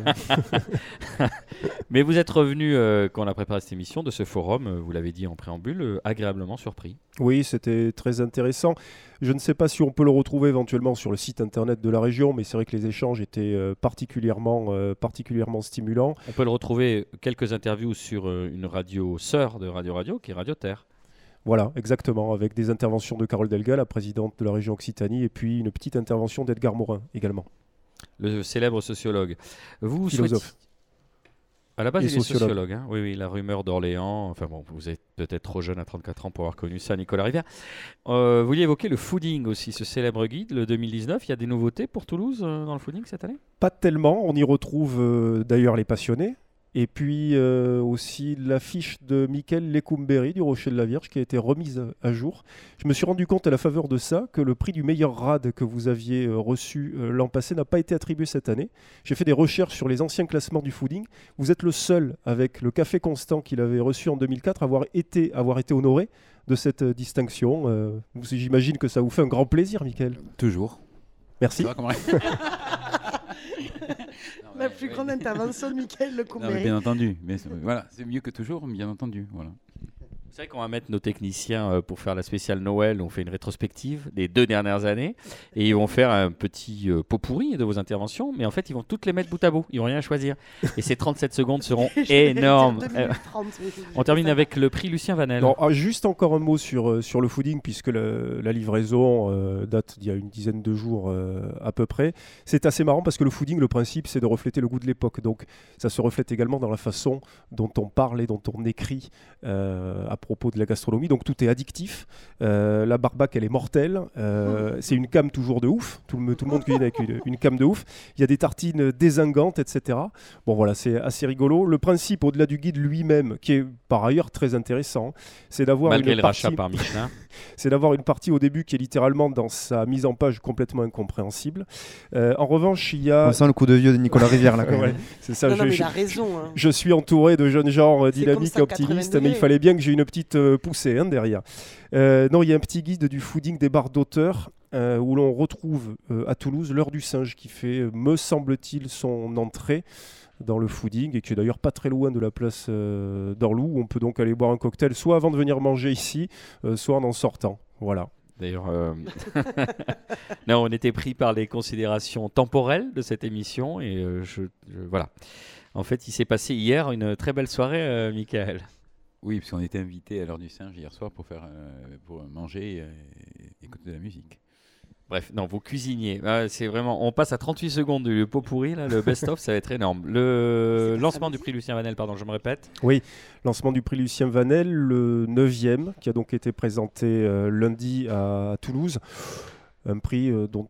mais... vous êtes revenu, quand on a préparé cette émission, de ce forum, vous l'avez dit en préambule, agréablement surpris. Oui, c'était très intéressant. Je ne sais pas si on peut le retrouver éventuellement sur le site internet de la région, mais c'est vrai que les échanges étaient euh, particulièrement, euh, particulièrement stimulants. On peut le retrouver quelques interviews sur euh, une radio sœur de Radio Radio, qui est Radio Terre. Voilà, exactement, avec des interventions de Carole Delga, la présidente de la région Occitanie, et puis une petite intervention d'Edgar Morin également. Le célèbre sociologue. Vous Philosophe. À la base, il est sociologue. Hein. oui, oui, la rumeur d'Orléans. Enfin bon, vous êtes peut-être trop jeune à 34 ans pour avoir connu ça, Nicolas Rivière. Euh, vous vouliez évoquer le fooding aussi, ce célèbre guide, le 2019. Il y a des nouveautés pour Toulouse euh, dans le fooding cette année? Pas tellement. On y retrouve euh, d'ailleurs les passionnés. Et puis euh, aussi l'affiche de Michael Lecumberi du Rocher de la Vierge qui a été remise à jour. Je me suis rendu compte à la faveur de ça que le prix du meilleur rad que vous aviez euh, reçu euh, l'an passé n'a pas été attribué cette année. J'ai fait des recherches sur les anciens classements du fooding. Vous êtes le seul avec le Café Constant qu'il avait reçu en 2004 à avoir été, avoir été honoré de cette distinction. J'imagine que ça vous fait un grand plaisir, Michael. Toujours. Merci. La plus grande intervention de Michael Lecombéry. Bien entendu, mais voilà, c'est mieux que toujours, bien entendu. Voilà. C'est vrai qu'on va mettre nos techniciens euh, pour faire la spéciale Noël. On fait une rétrospective des deux dernières années et ils vont faire un petit euh, pot pourri de vos interventions. Mais en fait, ils vont toutes les mettre bout à bout. Ils vont rien choisir. Et ces 37 secondes seront énormes. on termine avec le prix Lucien Vanel. Ah, juste encore un mot sur, euh, sur le fooding, puisque la livraison date d'il y a une dizaine de jours à peu près. C'est assez marrant parce que le fooding, le principe, c'est de refléter le goût de l'époque. Donc ça se reflète également dans la façon dont on parle et dont on écrit à propos de la gastronomie. Donc tout est addictif. Euh, la barbac, elle est mortelle. Euh, c'est une cam toujours de ouf. Tout le, tout le monde cuisine avec une, cam de ouf. Il y a des tartines désingantes, etc. Bon voilà, c'est assez rigolo. Le principe, au-delà du guide lui-même, qui est par ailleurs très intéressant, c'est d'avoir une le partie... par Michelin. c'est d'avoir une partie au début qui est littéralement dans sa mise en page complètement incompréhensible. Euh, en revanche, il y a. On sent le coup de vieux de Nicolas Rivière là. c'est ça. je, il a raison. Hein. Je suis entouré de jeunes gens dynamiques, optimistes, mais il fallait bien que j'ai une petite euh, poussée hein, derrière. Euh, non, il y a un petit guide du fooding des bars d'auteurs. où l'on retrouve à Toulouse l'heure du singe qui fait, me semble-t-il, son entrée dans le fooding et qui est d'ailleurs pas très loin de la place euh, d'Orlou où on peut donc aller boire un cocktail soit avant de venir manger ici, euh, soit en sortant. Voilà. D'ailleurs, euh, non, on était pris par les considérations temporelles de cette émission et je, voilà. En fait, il s'est passé hier une très belle soirée, Michael. Oui, parce qu'on était invité à l'heure du singe hier soir pour faire, pour manger et écouter de la musique. Bref, non, vous cuisiniez. Ah, c'est vraiment. On passe à 38 secondes du pot pourri, là, le best-of, ça va être énorme. Le lancement du prix Lucien Vanel, pardon, je me répète. Oui, lancement du prix Lucien Vanel, le 9e, qui a donc été présenté euh, lundi à, Toulouse. Un prix euh, dont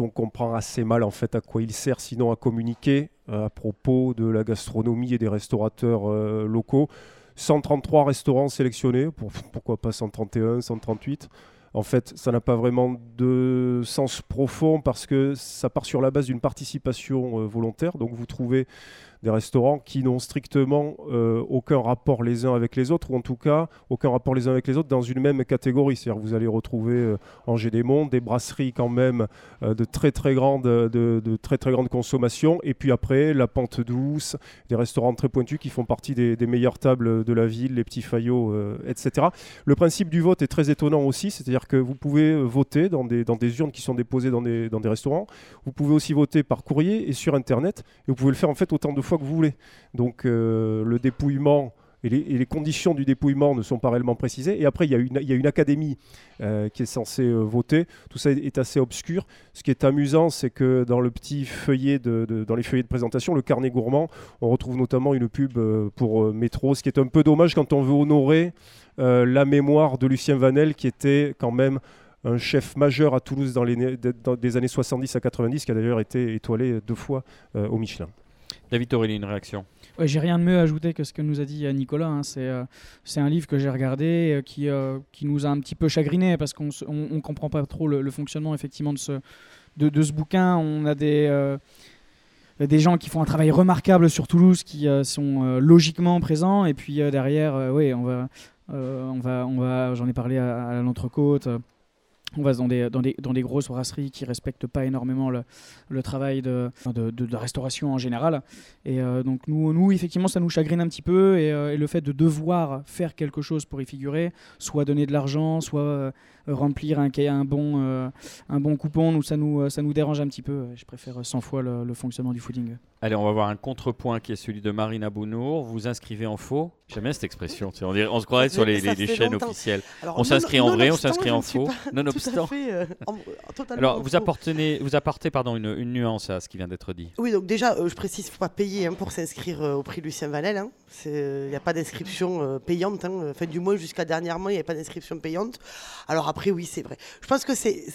on comprend assez mal en fait à quoi il sert, sinon à communiquer euh, à propos de la gastronomie et des restaurateurs locaux. 133 restaurants sélectionnés, pourquoi pas 131, 138 en fait, ça n'a pas vraiment de sens profond parce que ça part sur la base d'une participation euh, volontaire. Donc vous trouvez des restaurants qui n'ont strictement euh, aucun rapport les uns avec les autres, ou en tout cas aucun rapport les uns avec les autres dans une même catégorie. C'est-à-dire vous allez retrouver euh, des Monts, des brasseries quand même euh, de très très grande de, très très consommation, et puis après la pente douce, des restaurants très pointus qui font partie des, meilleures tables de la ville, les petits faillots, etc. Le principe du vote est très étonnant aussi, c'est-à-dire que vous pouvez voter dans des, dans des urnes qui sont déposées dans des, dans des restaurants, vous pouvez aussi voter par courrier et sur Internet, et vous pouvez le faire en fait autant de fois que vous voulez. Donc euh, le dépouillement et les, conditions du dépouillement ne sont pas réellement précisées. Et après, il y a une, académie qui est censée voter. Tout ça est, assez obscur. Ce qui est amusant, c'est que dans le petit feuillet de, dans les feuillets de présentation, le carnet gourmand, on retrouve notamment une pub pour Métro, ce qui est un peu dommage quand on veut honorer la mémoire de Lucien Vanel, qui était quand même un chef majeur à Toulouse dans les des années 70 à 90, qui a d'ailleurs été étoilé deux fois euh, au Michelin. David Torelli, une réaction Ouais, j'ai rien de mieux à ajouter que ce que nous a dit euh, Nicolas. Hein. C'est, euh, c'est un livre que j'ai regardé qui, qui nous a un petit peu chagriné parce qu'on ne comprend pas trop le, fonctionnement effectivement de ce, de, ce bouquin. On a des, des gens qui font un travail remarquable sur Toulouse qui sont logiquement présents et puis derrière, oui, on va, on va, on va, j'en ai parlé à, à l'entrecôte on va dans des, dans des, dans des grosses brasseries qui respectent pas énormément le, le travail de, de, restauration en général. Et euh, donc nous, nous, effectivement, ça nous chagrine un petit peu. Et, euh, et, le fait de devoir faire quelque chose pour y figurer, soit donner de l'argent, soit euh, remplir un, un, bon, un bon coupon, nous, ça, nous, ça nous dérange un petit peu. Je préfère 100 fois le, le fonctionnement du fooding. Allez, on va voir un contrepoint qui est celui de Marina Bounour. Vous inscrivez en faux. J'aime bien cette expression. On, on se croirait sur les, les, chaînes officielles. on s'inscrit en vrai, on s'inscrit en faux. Nonobstant. Euh, Alors, vous, apportez, vous apportez pardon, une, une, nuance à ce qui vient d'être dit. Oui, donc déjà, euh, je précise, il ne faut pas payer hein, pour s'inscrire euh, au prix Lucien. Hein. Il n'y a pas d'inscription payante. Hein. Enfin, du moins, jusqu'à dernièrement, il n'y avait pas d'inscription payante. Alors après, oui, c'est vrai. Je pense que c'est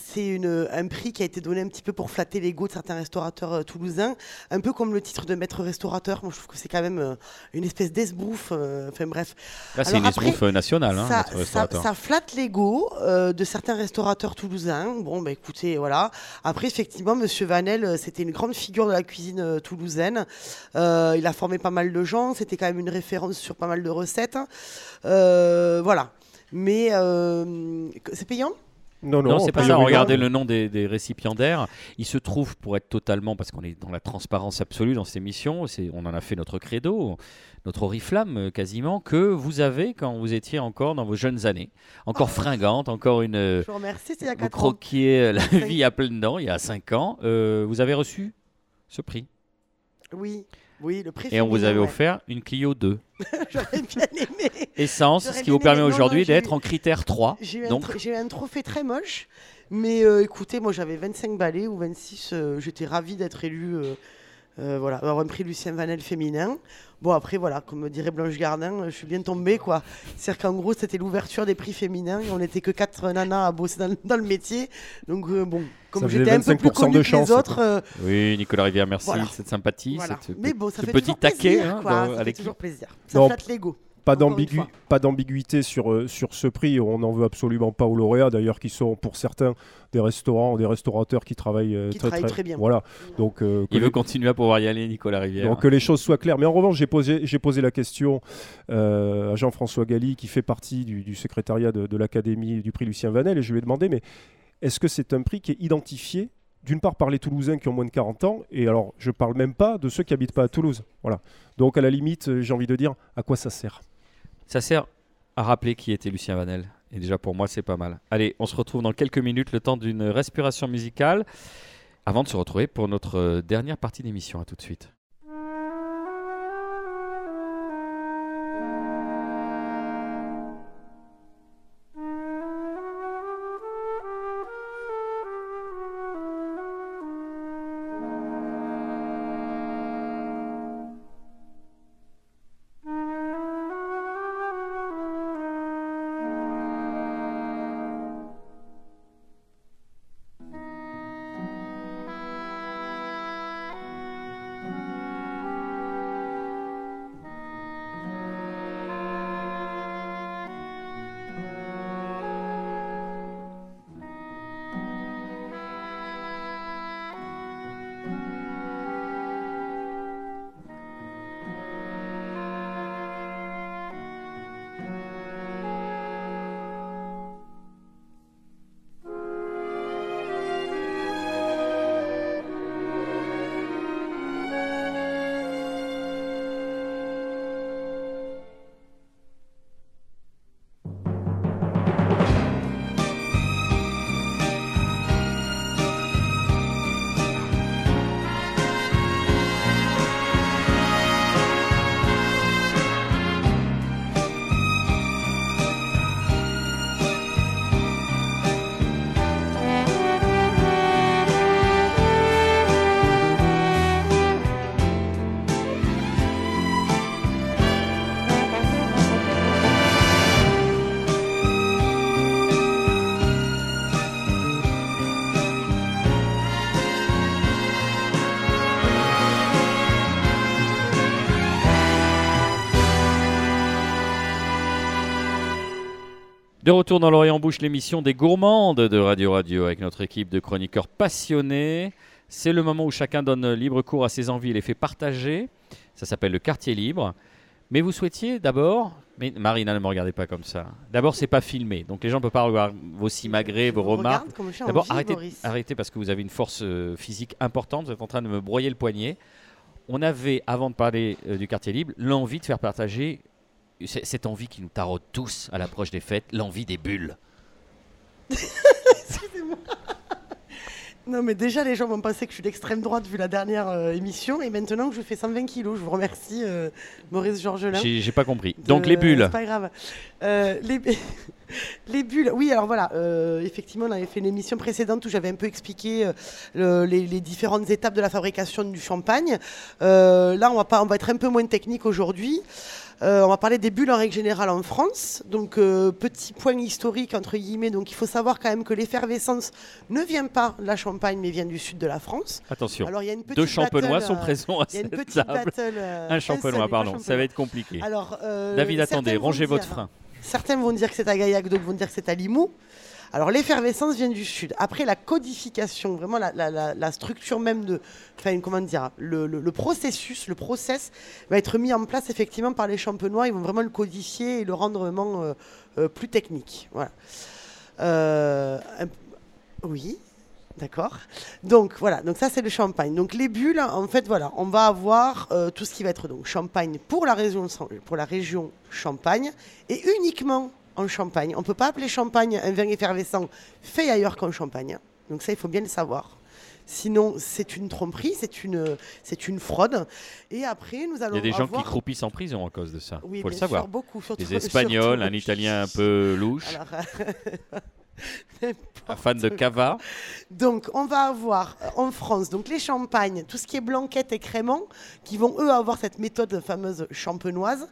un prix qui a été donné un petit peu pour flatter l'ego de certains restaurateurs toulousains. Un peu comme le titre de maître restaurateur. Moi, je trouve que c'est quand même une espèce d'esbrouf. Enfin, bref. Là, c'est une esbrouf nationale, ça, ça, ça, flatte l'ego de certains restaurateurs toulousains Bon, bah écoutez, voilà. Après, effectivement, Monsieur Vanel, euh, c'était une grande figure de la cuisine euh, toulousaine. Euh, il a formé pas mal de gens. C'était quand même une référence sur pas mal de recettes. voilà. Mais c'est payant? Non, non, c'est pas ça. Regardez le nom des, récipiendaires. Il se trouve, pour être totalement, parce qu'on est dans la transparence absolue dans cette émission, on en a fait notre credo, notre oriflamme euh, quasiment, que vous avez quand vous étiez encore dans vos jeunes années, encore oh. fringante, encore une. Je vous remercie, il y a 4 vous croquiez la vie à pleines dents il y a 5 ans. Euh, vous avez reçu ce prix? Oui. Oui, le prix Et on vous avait offert une Clio 2. J'aurais bien aimé. Essence, ce qui vous permet aujourd'hui d'être en critère 3. J'ai eu, un trophée très moche. Mais euh, écoutez, moi j'avais 25 balais ou 26. J'étais ravi d'être élu. voilà, avoir un prix Lucien Vanel féminin. Bon, après, voilà, comme dirait Blanche Gardin, je suis bien tombée, quoi. C'est-à-dire qu'en gros, c'était l'ouverture des prix féminins on n'était que quatre nanas à bosser dans, le métier. Donc, euh, bon, comme j'étais un peu plus connue de que les autres. Euh, oui, Nicolas Rivière, merci de cette sympathie. Mais bon, ça fait petit taquet. Hein, ça fait toujours plaisir. Ça flatte l'ego pas d'ambiguïté sur, euh, sur ce prix. On n'en veut absolument pas aux lauréats, d'ailleurs, qui sont pour certains des restaurants, des restaurateurs qui travaillent, euh, très, très, bien. Voilà. Donc, euh, Il veut continuer à pouvoir y aller, Nicolas Rivière. Donc que les choses soient claires. Mais en revanche, j'ai posé, posé la question à Jean-François Galli, qui fait partie du, secrétariat de, de l'Académie du prix Lucien Vanel, et je lui ai demandé, mais est-ce que c'est un prix qui est identifié d'une part par les Toulousains qui ont moins de 40 ans, et alors je parle même pas de ceux qui habitent pas à Toulouse. Voilà. Donc à la limite, j'ai envie de dire à quoi ça sert? Ça sert à rappeler qui était Lucien Vanel. Et déjà pour moi, c'est pas mal. Allez, on se retrouve dans quelques minutes, le temps d'une respiration musicale, avant de se retrouver pour notre euh, dernière partie d'émission. À tout de suite. De retour dans l'Orient Bouche, l'émission des gourmandes de Radio Radio avec notre équipe de chroniqueurs passionnés. C'est le moment où chacun donne libre cours à ses envies et les fait partager. Ça s'appelle le quartier libre. Mais vous souhaitiez d'abord, mais Marina, ne me regardez pas comme ça. D'abord, c'est pas filmé, donc les gens ne peuvent pas voir vos simagrées, vos remarques. D'abord, arrêtez, arrêtez parce que vous avez une force euh, physique importante. Vous êtes en train de me broyer le poignet. On avait, avant de parler euh, du quartier libre, l'envie de faire partager cette envie qui nous taraude tous à l'approche des fêtes, l'envie des bulles. Excusez-moi. Non, mais déjà, les gens vont penser que je suis d'extrême droite vu la dernière euh, émission. Et maintenant que je fais 120 kilos, je vous remercie, euh, Maurice Georgelin. J'ai pas compris. Donc, les bulles. C'est pas grave. Euh, les... les... bulles, oui, alors voilà. effectivement, on avait fait une émission précédente où j'avais un peu expliqué les, les, différentes étapes de la fabrication du champagne. là, on va, pas, on va être un peu moins technique aujourd'hui. Euh, on va parler des bulles en règle générale en France. Donc, euh, petit point historique, entre guillemets. Donc, il faut savoir quand même que l'effervescence ne vient pas de la Champagne, mais vient du sud de la France. Attention, Alors, y a une deux champenois sont euh, présents à cette table. un champenois, pardon. Ça va être compliqué. Alors, David, attendez, rangez votre frein. Certains vont dire que c'est à Gaillac, d'autres vont dire que c'est à Limoux. Alors l'effervescence vient du sud. Après la codification, vraiment la, structure même de, enfin comment dire, le, processus, le process va être mis en place effectivement par les champenois. Ils vont vraiment le codifier et le rendre vraiment euh, euh, plus technique. Voilà. Euh, oui. D'accord. Donc voilà, donc ça c'est le champagne. Donc les bulles, en fait voilà, on va avoir tout ce qui va être donc champagne pour la région pour la région Champagne et uniquement en Champagne. On ne peut pas appeler Champagne un vin effervescent fait ailleurs qu'en Champagne. Donc ça, il faut bien le savoir. Sinon, c'est une tromperie, c'est une, c'est une fraude. Et après, nous allons. Il y a des gens qui croupissent en prison à cause de ça. Il faut le savoir. beaucoup, des Espagnols, un Italien un peu louche. Un fan de cava. Donc, on va avoir euh, en France donc les champagnes, tout ce qui est blanquette et crément, qui vont eux avoir cette méthode fameuse champenoise,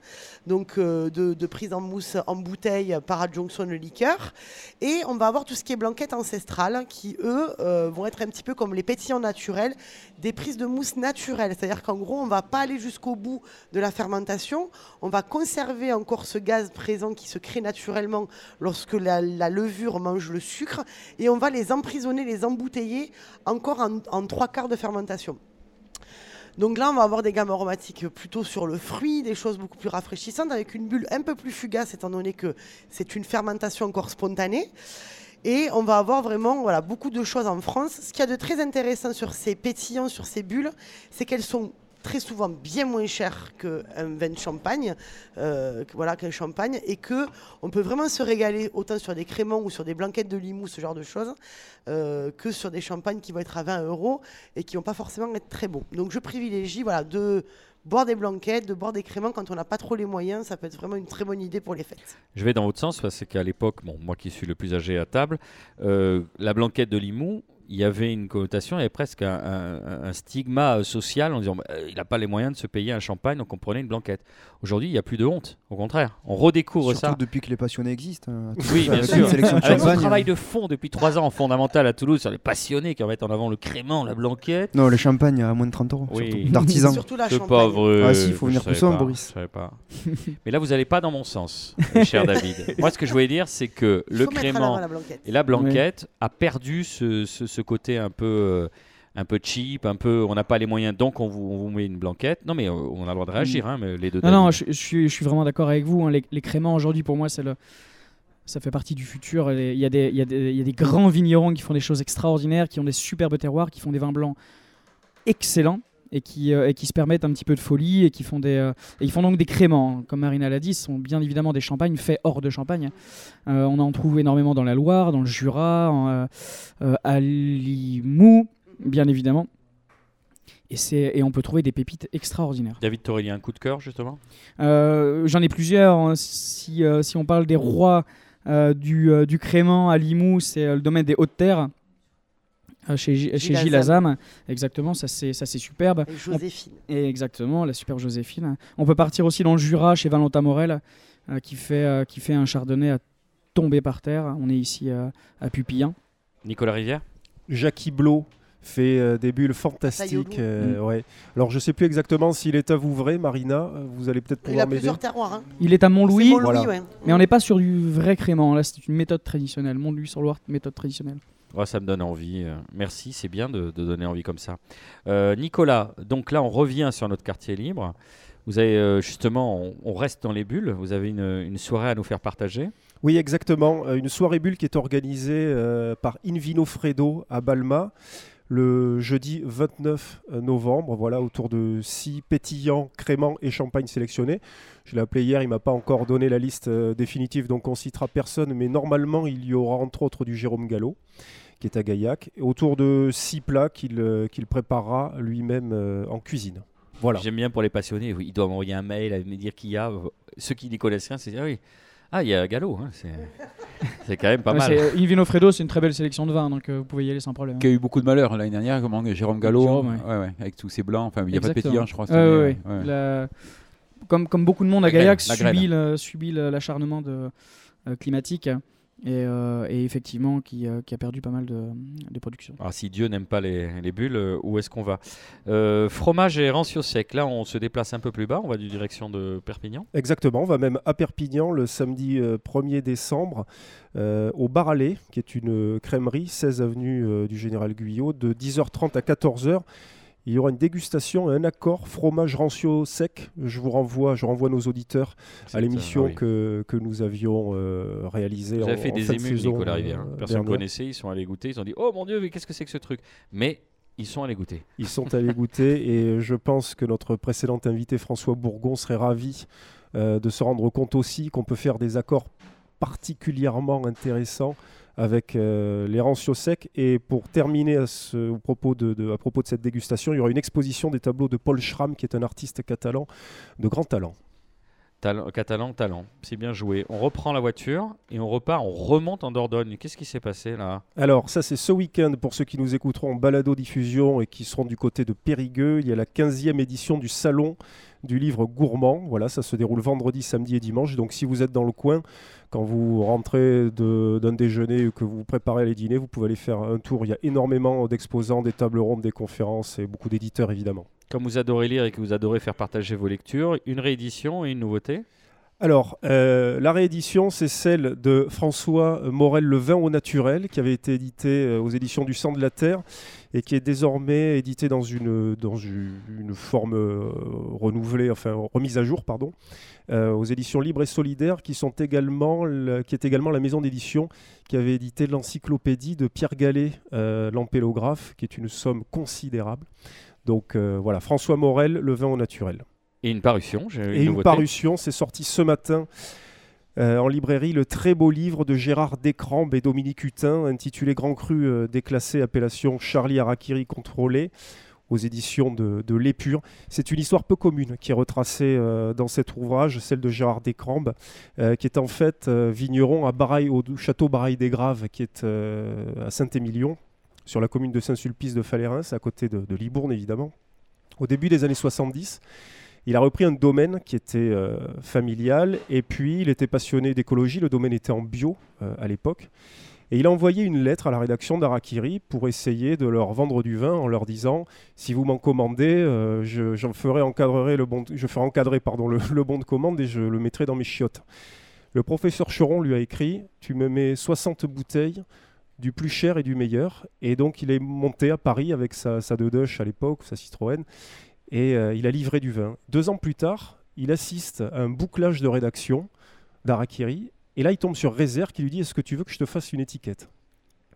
donc euh, de, prise en mousse en bouteille par adjonction de liqueur. Et on va avoir tout ce qui est blanquette ancestrale, qui eux euh, vont être un petit peu comme les pétillants naturels, des prises de mousse naturelles. C'est-à-dire qu'en gros, on va pas aller jusqu'au bout de la fermentation, on va conserver encore ce gaz présent qui se crée naturellement lorsque la, la levure mange le sucre et on va les emprisonner, les embouteiller encore en, trois quarts de fermentation. Donc là, on va avoir des gammes aromatiques plutôt sur le fruit, des choses beaucoup plus rafraîchissantes, avec une bulle un peu plus fugace, étant donné que c'est une fermentation encore spontanée. Et on va avoir vraiment voilà, beaucoup de choses en France. Ce qu'il y a de très intéressant sur ces pétillants, sur ces bulles, c'est qu'elles sont très souvent bien moins cher qu'un vin de champagne, euh, voilà, qu'un champagne, et que on peut vraiment se régaler autant sur des créments ou sur des blanquettes de limou, ce genre de choses, euh, que sur des champagnes qui vont être à 20 euros et qui vont pas forcément être très beaux. Donc je privilégie voilà, de boire des blanquettes, de boire des créments quand on n'a pas trop les moyens, ça peut être vraiment une très bonne idée pour les fêtes. Je vais dans votre sens parce qu'à l'époque, bon, moi qui suis le plus âgé à table, euh, la blanquette de Limoux, il y avait une connotation, il y avait presque un, stigma social en disant bah, il n'a pas les moyens de se payer un champagne, donc on prenait une blanquette. Aujourd'hui, il n'y a plus de honte, au contraire. On redécouvre Surtout ça. depuis que les passionnés existent. Hein, oui, bien sûr. Avec un travail de fond depuis trois ans en fondamental à Toulouse sur les passionnés qui mettent en avant le crément, la blanquette. Non, le champagne à moins de 30 euros. Oui. D'artisan. Surtout la champagne. Pauvre. Ah si, il faut venir tout ça, Boris. Je pas. Mais là, vous n'allez pas dans mon sens, cher David. Moi, ce que je voulais dire, c'est que le crément et la blanquette a perdu ce, ce côté un peu euh, un peu cheap, un peu, on n'a pas les moyens, donc on vous, met une blanquette. Non, mais euh, on a le droit de réagir, mm. hein, mais les deux. Non, non, je, suis, je, suis, vraiment d'accord avec vous. Hein. Les, les, créments aujourd'hui, pour moi, c'est le, ça fait partie du futur. Il y, a des, il, y a des, il y, a des, grands vignerons qui font des choses extraordinaires, qui ont des superbes terroirs, qui font des vins blancs excellents et qui, euh, et qui se permettent un petit peu de folie et qui font, des, et ils font donc des créments. Comme Marina l'a dit, ce sont bien évidemment des champagnes faits hors de Champagne. on en trouve énormément dans la Loire, dans le Jura, à Limoux bien évidemment. Et, et on peut trouver des pépites extraordinaires. David Torelli, un coup de cœur justement? Euh, J'en ai plusieurs. Hein. Si, euh, si, on parle des rois euh, du, du, Crément à Limoux, c'est le domaine des Hautes-Terres. Chez, chez Gilles Azam, exactement, ça c'est ça c'est superbe. Et Joséphine. et exactement, la super Joséphine. On peut partir aussi dans le Jura chez Valentin Morel, qui fait qui fait un chardonnay à tomber par terre. On est ici à Pupillin. Nicolas Rivière. Jackie Blot fait euh, des bulles fantastiques. euh, ouais. Alors je sais plus exactement s'il est à Vouvray, Marina. euh, Vous allez peut-être Il a pouvoir m'aider. plusieurs terroirs. hein. Il est à Montlouis, Montlouis, Voilà. ouais. mais on n'est pas sur du vrai crément. Là, c'est une méthode traditionnelle. Montlouis sur Loire, méthode traditionnelle. Ça me donne envie. euh, Merci, c'est bien de, donner envie comme ça. Euh, Nicolas, donc là, on revient sur notre quartier libre. Vous avez euh, justement, on, reste dans les bulles. Vous avez une, soirée à nous faire partager? Oui, exactement. Une soirée bulle qui est organisée par Invino Fredo à Balma le jeudi 29 novembre, voilà, autour de six pétillants, créments et champagne sélectionnés. Je l'ai appelé hier, il m'a pas encore donné la liste euh, définitive, donc on citera personne, mais normalement il y aura entre autres du Jérôme Gallo, qui est à Gaillac, et autour de six plats qu'il euh, qu'il préparera lui-même euh, en cuisine. Voilà. J'aime bien pour les passionnés. oui, Ils doivent m'envoyer un mail à me dire qu'il y a. Ceux qui n'y connaissent rien, c'est dire ah oui. Ah, il y a Gallo. hein, c'est c'est quand même pas Ouais, mal. c'est- euh, Invino Fredo, c'est une très belle sélection de vins, donc euh, vous pouvez y aller sans problème. Qui a eu beaucoup de malheur l'année dernière, comment Jérôme Gallo, Jérôme, ouais. ouais, ouais, avec tous ses blancs. Enfin, il n'y a pas de pétillant, je crois. année. La- Comme, comme beaucoup de monde à La grêle, Gaillac, la subit, l'acharnement de, euh, climatique et, euh, et effectivement qui, euh, qui a perdu pas mal de, de production. Alors, si Dieu n'aime pas les, les bulles, euh, où est-ce qu'on va? Euh, Fromage et rancio sec. Là, on se déplace un peu plus bas. On va du direction de Perpignan. Exactement, on va même à Perpignan le samedi euh, 1er décembre euh, au Bar à lait, qui est une crèmerie, 16 avenue euh, du Général Guyot, de 10h30 à 14h. Il y aura une dégustation et un accord fromage rancio sec. Je vous renvoie, je renvoie nos auditeurs à l'émission Ah oui. que, que nous avions euh, réalisée. Vous avez en- fait en des de émules, saison, Nicolas euh, Rivière. Personne ne connaissait. Ils sont allés goûter. Ils ont dit Oh mon Dieu, mais qu'est-ce que c'est que ce truc? Mais ils sont allés goûter. Ils sont allés goûter et je pense que notre précédent invité François Bourgon serait ravi euh, de se rendre compte aussi qu'on peut faire des accords particulièrement intéressants avec euh, les rancios secs. Et pour terminer à, ce- au propos de, de- à propos de cette dégustation, il y aura une exposition des tableaux de Paul Schramm, qui est un artiste catalan de grand talent. Talent- catalan, talent. C'est bien joué. On reprend la voiture et on repart. On remonte en Dordogne. Qu'est-ce qui s'est passé là? Alors, ça, c'est ce week-end pour ceux qui nous écouteront en balado-diffusion et qui seront du côté de Périgueux. Il y a la 15e édition du Salon du livre gourmand. Voilà, ça se déroule vendredi, samedi et dimanche. Donc, si vous êtes dans le coin, quand vous rentrez d'un déjeuner ou que vous préparez les dîners, vous pouvez aller faire un tour. Il y a énormément d'exposants, des tables rondes, des conférences et beaucoup d'éditeurs, évidemment. Comme vous adorez lire et que vous adorez faire partager vos lectures, une réédition et une nouveauté? Alors, euh, la réédition, c'est celle de François Morel, Le vin au naturel, qui avait été édité euh, aux éditions du Sang de la Terre et qui est désormais édité dans une, dans une, forme euh, renouvelée, enfin remise à jour, pardon, aux éditions Libres et Solidaires, qui, sont également qui est également la maison d'édition qui avait édité l'encyclopédie de Pierre Gallet, l'ampélographe, qui est une somme considérable. Donc voilà, François Morel, Le vin au naturel. Et une parution. j'ai Et une parution, c'est sorti ce matin euh, en librairie, le très beau livre de Gérard Descrambes et Dominique Hutin, intitulé Grand Cru euh, déclassé, appellation Charlie Harakiri contrôlé, aux éditions de, de L'Épure. C'est une histoire peu commune qui est retracée euh, dans cet ouvrage, celle de Gérard Descrambes, euh, qui est en fait vigneron à Barail, au château Barail des Graves, qui est à Saint-Émilion, sur la commune de Saint-Sulpice de Falérins, à côté de, de Libourne évidemment. Au début des années 70, il a repris un domaine qui était euh, familial et puis il était passionné d'écologie. Le domaine était en bio euh, à l'époque. Et il a envoyé une lettre à la rédaction d'Arakiri pour essayer de leur vendre du vin en leur disant si vous m'en commandez, euh, je, ferai encadrer le bon, je ferai encadrer le, bon de commande et je le mettrai dans mes chiottes. Le professeur Cheron lui a écrit tu me mets 60 bouteilles du plus cher et du meilleur. Et donc il est monté à Paris avec sa, sa à l'époque, sa Citroën, et euh, il a livré du vin. Deux ans plus tard, il assiste à un bouclage de rédaction d'Arakiri, et là il tombe sur Rézère qui lui dit Est-ce que tu veux que je te fasse une étiquette?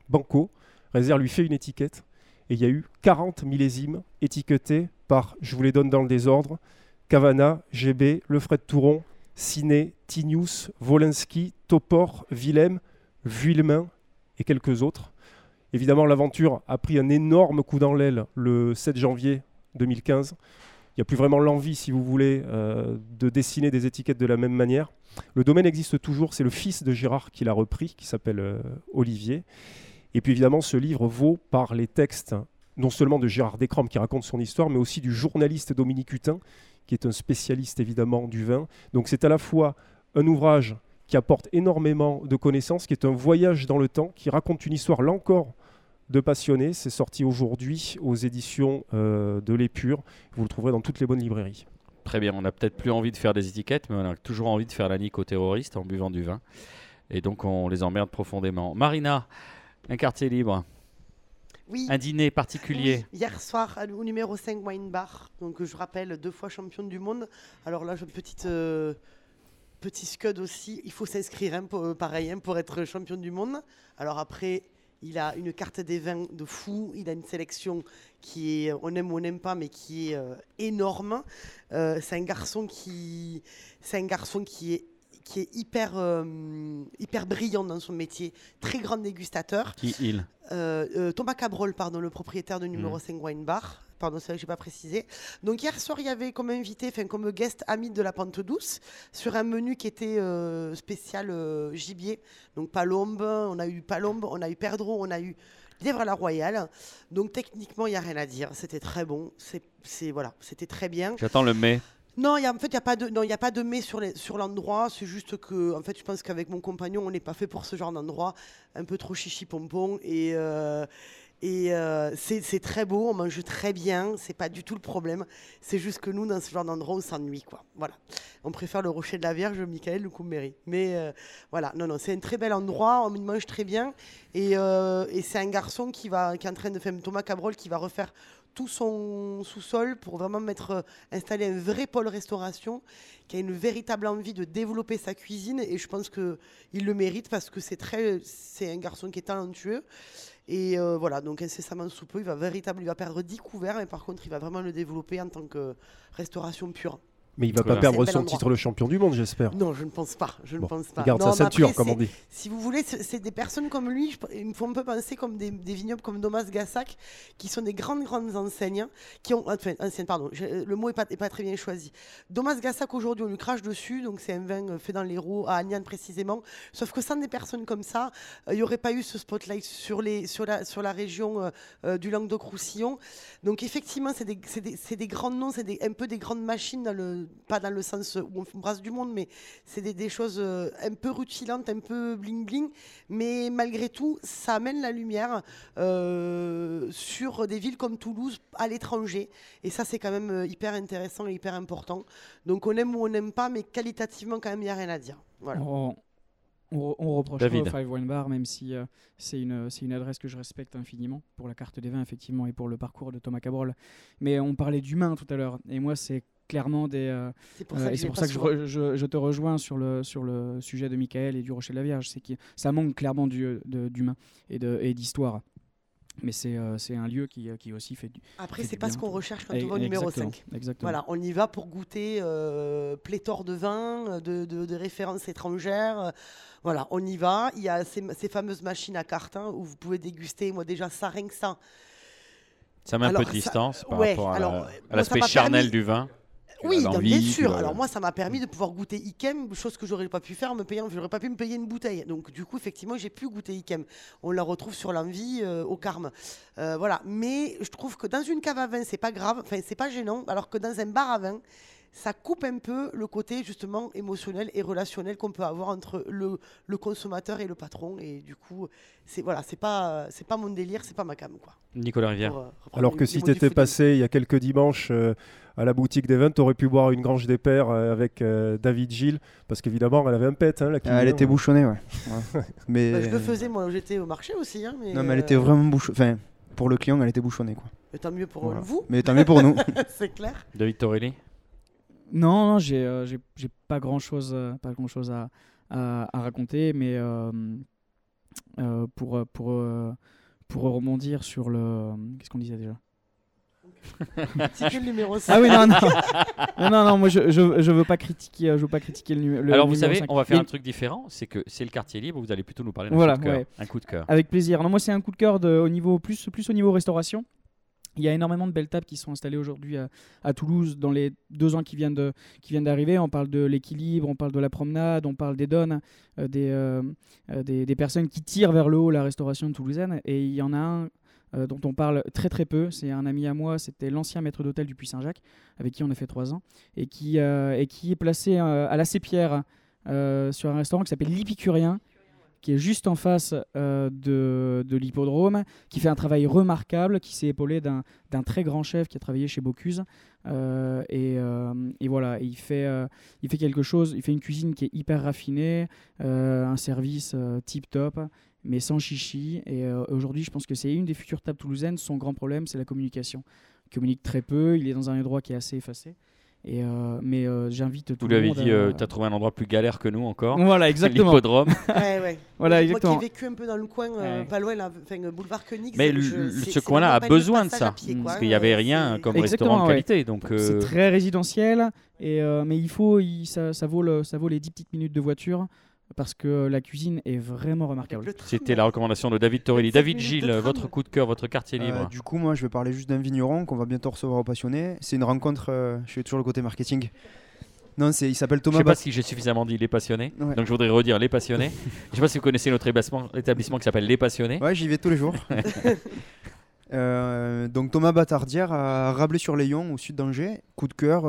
Banco, Rézère lui fait une étiquette, et il y a eu 40 millésimes étiquetés par, je vous les donne dans le désordre, Cavana, GB, Lefred Touron, Ciné, Tinius, Wolinski, Topor, Willem, Vuillemin et quelques autres. Évidemment, l'aventure a pris un énorme coup dans l'aile le 7 janvier 2015. Il n'y a plus vraiment l'envie, si vous voulez, euh, de dessiner des étiquettes de la même manière. Le domaine existe toujours, c'est le fils de Gérard qui l'a repris, qui s'appelle euh, Olivier. Et puis évidemment, ce livre vaut par les textes, non seulement de Gérard Descrampes qui raconte son histoire, mais aussi du journaliste Dominique Hutin, qui est un spécialiste évidemment du vin. Donc c'est à la fois un ouvrage qui apporte énormément de connaissances, qui est un voyage dans le temps, qui raconte une histoire, là encore, de passionnés. C'est sorti aujourd'hui aux éditions de l'Épure. Vous le trouverez dans toutes les bonnes librairies. Très bien, on n'a peut-être plus envie de faire des étiquettes, mais on a toujours envie de faire la nique aux terroristes en buvant du vin. Et donc on les emmerde profondément. Marina, un quartier libre. Oui. Un dîner particulier. Hier soir, au numéro 5 Wine Bar, donc je rappelle, deux fois championne du monde. Alors là, j'ai une petite, euh, petit scud aussi. Il faut s'inscrire, hein, pour, euh, pareil, hein, pour être champion du monde. Alors après, il a une carte des vins de fou. Il a une sélection qui est, on aime ou on n'aime pas, mais qui est euh, énorme. Euh, c'est un garçon qui, c'est un garçon qui est qui est hyper, euh, hyper brillant dans son métier, très grand dégustateur. Qui il? Thomas Cabrol, pardon, le propriétaire de numéro 5 mmh. Wine Bar. Pardon, c'est vrai que je n'ai pas précisé. Donc hier soir, il y avait comme invité, enfin comme guest ami de la Pente Douce, sur un menu qui était euh, spécial euh, gibier. Donc palombe, on a eu palombe, on a eu perdreau, on a eu lièvre à la royale. Donc techniquement, il n'y a rien à dire. C'était très bon. C'est voilà, c'était très bien. J'attends le mai. Non, y a, en fait, il n'y a pas de, non, il a pas de mais sur, sur l'endroit. C'est juste que, en fait, je pense qu'avec mon compagnon, on n'est pas fait pour ce genre d'endroit, un peu trop chichi pompon et, euh, et euh, c'est très beau, on mange très bien, c'est pas du tout le problème. C'est juste que nous, dans ce genre d'endroit, on s'ennuie, quoi. Voilà. On préfère le Rocher de la Vierge, Michael, le Coumberry. Mais euh, voilà, non, non, c'est un très bel endroit, on mange très bien. Et, euh, et c'est un garçon qui, va, qui est en train de faire, Thomas Cabrol, qui va refaire tout son sous-sol pour vraiment mettre, installer un vrai pôle restauration, qui a une véritable envie de développer sa cuisine. Et je pense qu'il le mérite parce que c'est un garçon qui est talentueux. Et euh, voilà, donc incessamment sous peu, il va véritablement, il va perdre 10 couverts, mais par contre, il va vraiment le développer en tant que restauration pure. Mais il va pas perdre son titre de champion du monde, j'espère. Non, je ne pense pas. Je ne pense pas. Il garde sa ceinture, comme on dit. Si vous voulez, c'est des personnes comme lui. Il me faut un peu penser comme des, vignobles comme Thomas Gassac, qui sont des grandes grandes enseignes, qui ont enfin anciennes, pardon. le mot est pas, est pas très bien choisi. Thomas Gassac aujourd'hui, on lui crache dessus, donc c'est un vin euh, fait dans l'Hérault à Agnan précisément. Sauf que sans des personnes comme ça, euh, il n'y aurait pas eu ce spotlight sur les sur la sur la région euh, du Languedoc-Roussillon. Donc effectivement, c'est des, des, des, grands noms, c'est un peu des grandes machines dans le pas dans le sens où on brasse du monde, mais c'est des, choses euh, un peu rutilantes, un peu bling-bling. Mais malgré tout, ça amène la lumière euh, sur des villes comme Toulouse à l'étranger. Et ça, c'est quand même euh, hyper intéressant et hyper important. Donc on aime ou on n'aime pas, mais qualitativement, quand même, il n'y a rien à dire. Voilà. On, on, reproche pas au Five Wine Bar, même si c'est une, une adresse que je respecte infiniment pour la carte des vins, effectivement, et pour le parcours de Thomas Cabrol. Mais on parlait d'humain tout à l'heure. Et moi, c'est clairement des. Euh, c'est pour ça que, euh, je, te rejoins sur le, sur le sujet de Michael et du Rocher de la Vierge. C'est que ça manque clairement d'humain et d'histoire. Mais c'est euh, un lieu qui, qui aussi fait du. Après, c'est pas ce qu'on recherche quand on va au numéro 5. Exactement. Voilà, on y va pour goûter pléthore de vins, de, de, références étrangères. voilà, on y va. Il y a ces, ces fameuses machines à cartes hein, où vous pouvez déguster. Moi, déjà, ça, rien que ça. Ça met un peu de distance par rapport à l'aspect charnel du vin. Oui, bien sûr. Alors moi, ça m'a permis de pouvoir goûter Ikem, chose que j'aurais pas pu faire, me payer, j'aurais pas pu me payer une bouteille. Donc du coup, effectivement, j'ai pu goûter Ikem. On la retrouve sur l'envie, euh, au Carme. Euh, voilà. Mais je trouve que dans une cave à vin, c'est pas grave, enfin c'est pas gênant, alors que dans un bar à vin, ça coupe un peu le côté justement émotionnel et relationnel qu'on peut avoir entre le, le, consommateur et le patron. Et du coup, c'est voilà, c'est pas c'est pas mon délire, c'est pas ma cam quoi. Nicolas Rivière. Euh, Alors que si tu étais passé il y a quelques dimanches euh, à la boutique d'Event, tu aurais pu boire une grange des pères euh, avec David Gilles, parce qu'évidemment elle avait un pet. Hein, ah, elle était bouchonnée, ouais. mais bah, je le faisais moi, j'étais au marché aussi. Hein, non, mais elle était vraiment bouchonnée. Enfin, pour le client, elle était bouchonnée quoi. Mais tant mieux pour vous. Mais tant mieux pour nous. c'est clair. David Torelli. Non, non j'ai euh, pas grand chose, euh, pas grand chose à, à, raconter, mais euh, pour, pour, pour rebondir sur le. Qu'est-ce qu'on disait déjà? le numéro 5. Ah oui, non, non. non, non, non, moi je, je, je, veux pas critiquer, je veux pas critiquer le, numéro Alors vous savez, on va faire un truc différent, c'est que c'est le quartier libre, vous allez plutôt nous parler d'un coup de cœur. Un coup de cœur. Avec plaisir. Non, moi c'est un coup de cœur de, au niveau, plus, plus au niveau restauration. Il y a énormément de belles tables qui sont installées aujourd'hui à, Toulouse dans les deux ans qui viennent, de, qui viennent d'arriver. On parle de l'équilibre, on parle de la promenade, on parle des donnes, euh, des, euh, euh, des, des, personnes qui tirent vers le haut la restauration toulousaine. Et il y en a un dont on parle très très peu. C'est un ami à moi, c'était l'ancien maître d'hôtel du Puy-Saint-Jacques, avec qui on a fait trois ans, et qui, qui est placé à la Sépierre sur un restaurant qui s'appelle l'Épicurien qui est juste en face de, l'hippodrome, qui fait un travail remarquable, qui s'est épaulé d'un très grand chef qui a travaillé chez Bocuse. Et, voilà, il fait, il fait quelque chose, il fait une cuisine qui est hyper raffinée, un service tip top mais sans chichi. Et aujourd'hui, je pense que c'est une des futures tables toulousaines. Son grand problème, c'est la communication. Il communique très peu, il est dans un endroit qui est assez effacé. Et euh, mais euh, j'invite tout Vous lui avez dit, euh, tu as trouvé un endroit plus galère que nous encore. Voilà, exactement. L'hippodrome. ouais, ouais. Voilà, exactement. Moi qui ai vécu un peu dans le coin, pas loin, là, boulevard Koenig. Mais ce coin-là a besoin de ça, parce qu'il n'y avait rien comme restaurant de qualité. Donc, c'est très résidentiel, et mais il faut, il, ça, ça, vaut le, ça vaut les 10 petites minutes de voiture parce que la cuisine est vraiment remarquable. C'était la recommandation de David Torelli. David Gilles, votre coup de cœur, votre quartier euh, libre. du coup, moi, je vais parler juste d'un vigneron qu'on va bientôt recevoir au Passionné. C'est une rencontre, euh, je suis toujours le côté marketing. Non, il s'appelle Thomas. Je sais pas si j'ai suffisamment dit les passionnés, donc je voudrais redire les passionnés. je sais pas si vous connaissez notre établissement, qui s'appelle Les Passionnés. Ouais, j'y vais tous les jours. Euh, donc Thomas Batardière à Rabelais-sur-Layon, au sud d'Angers. Coup de cœur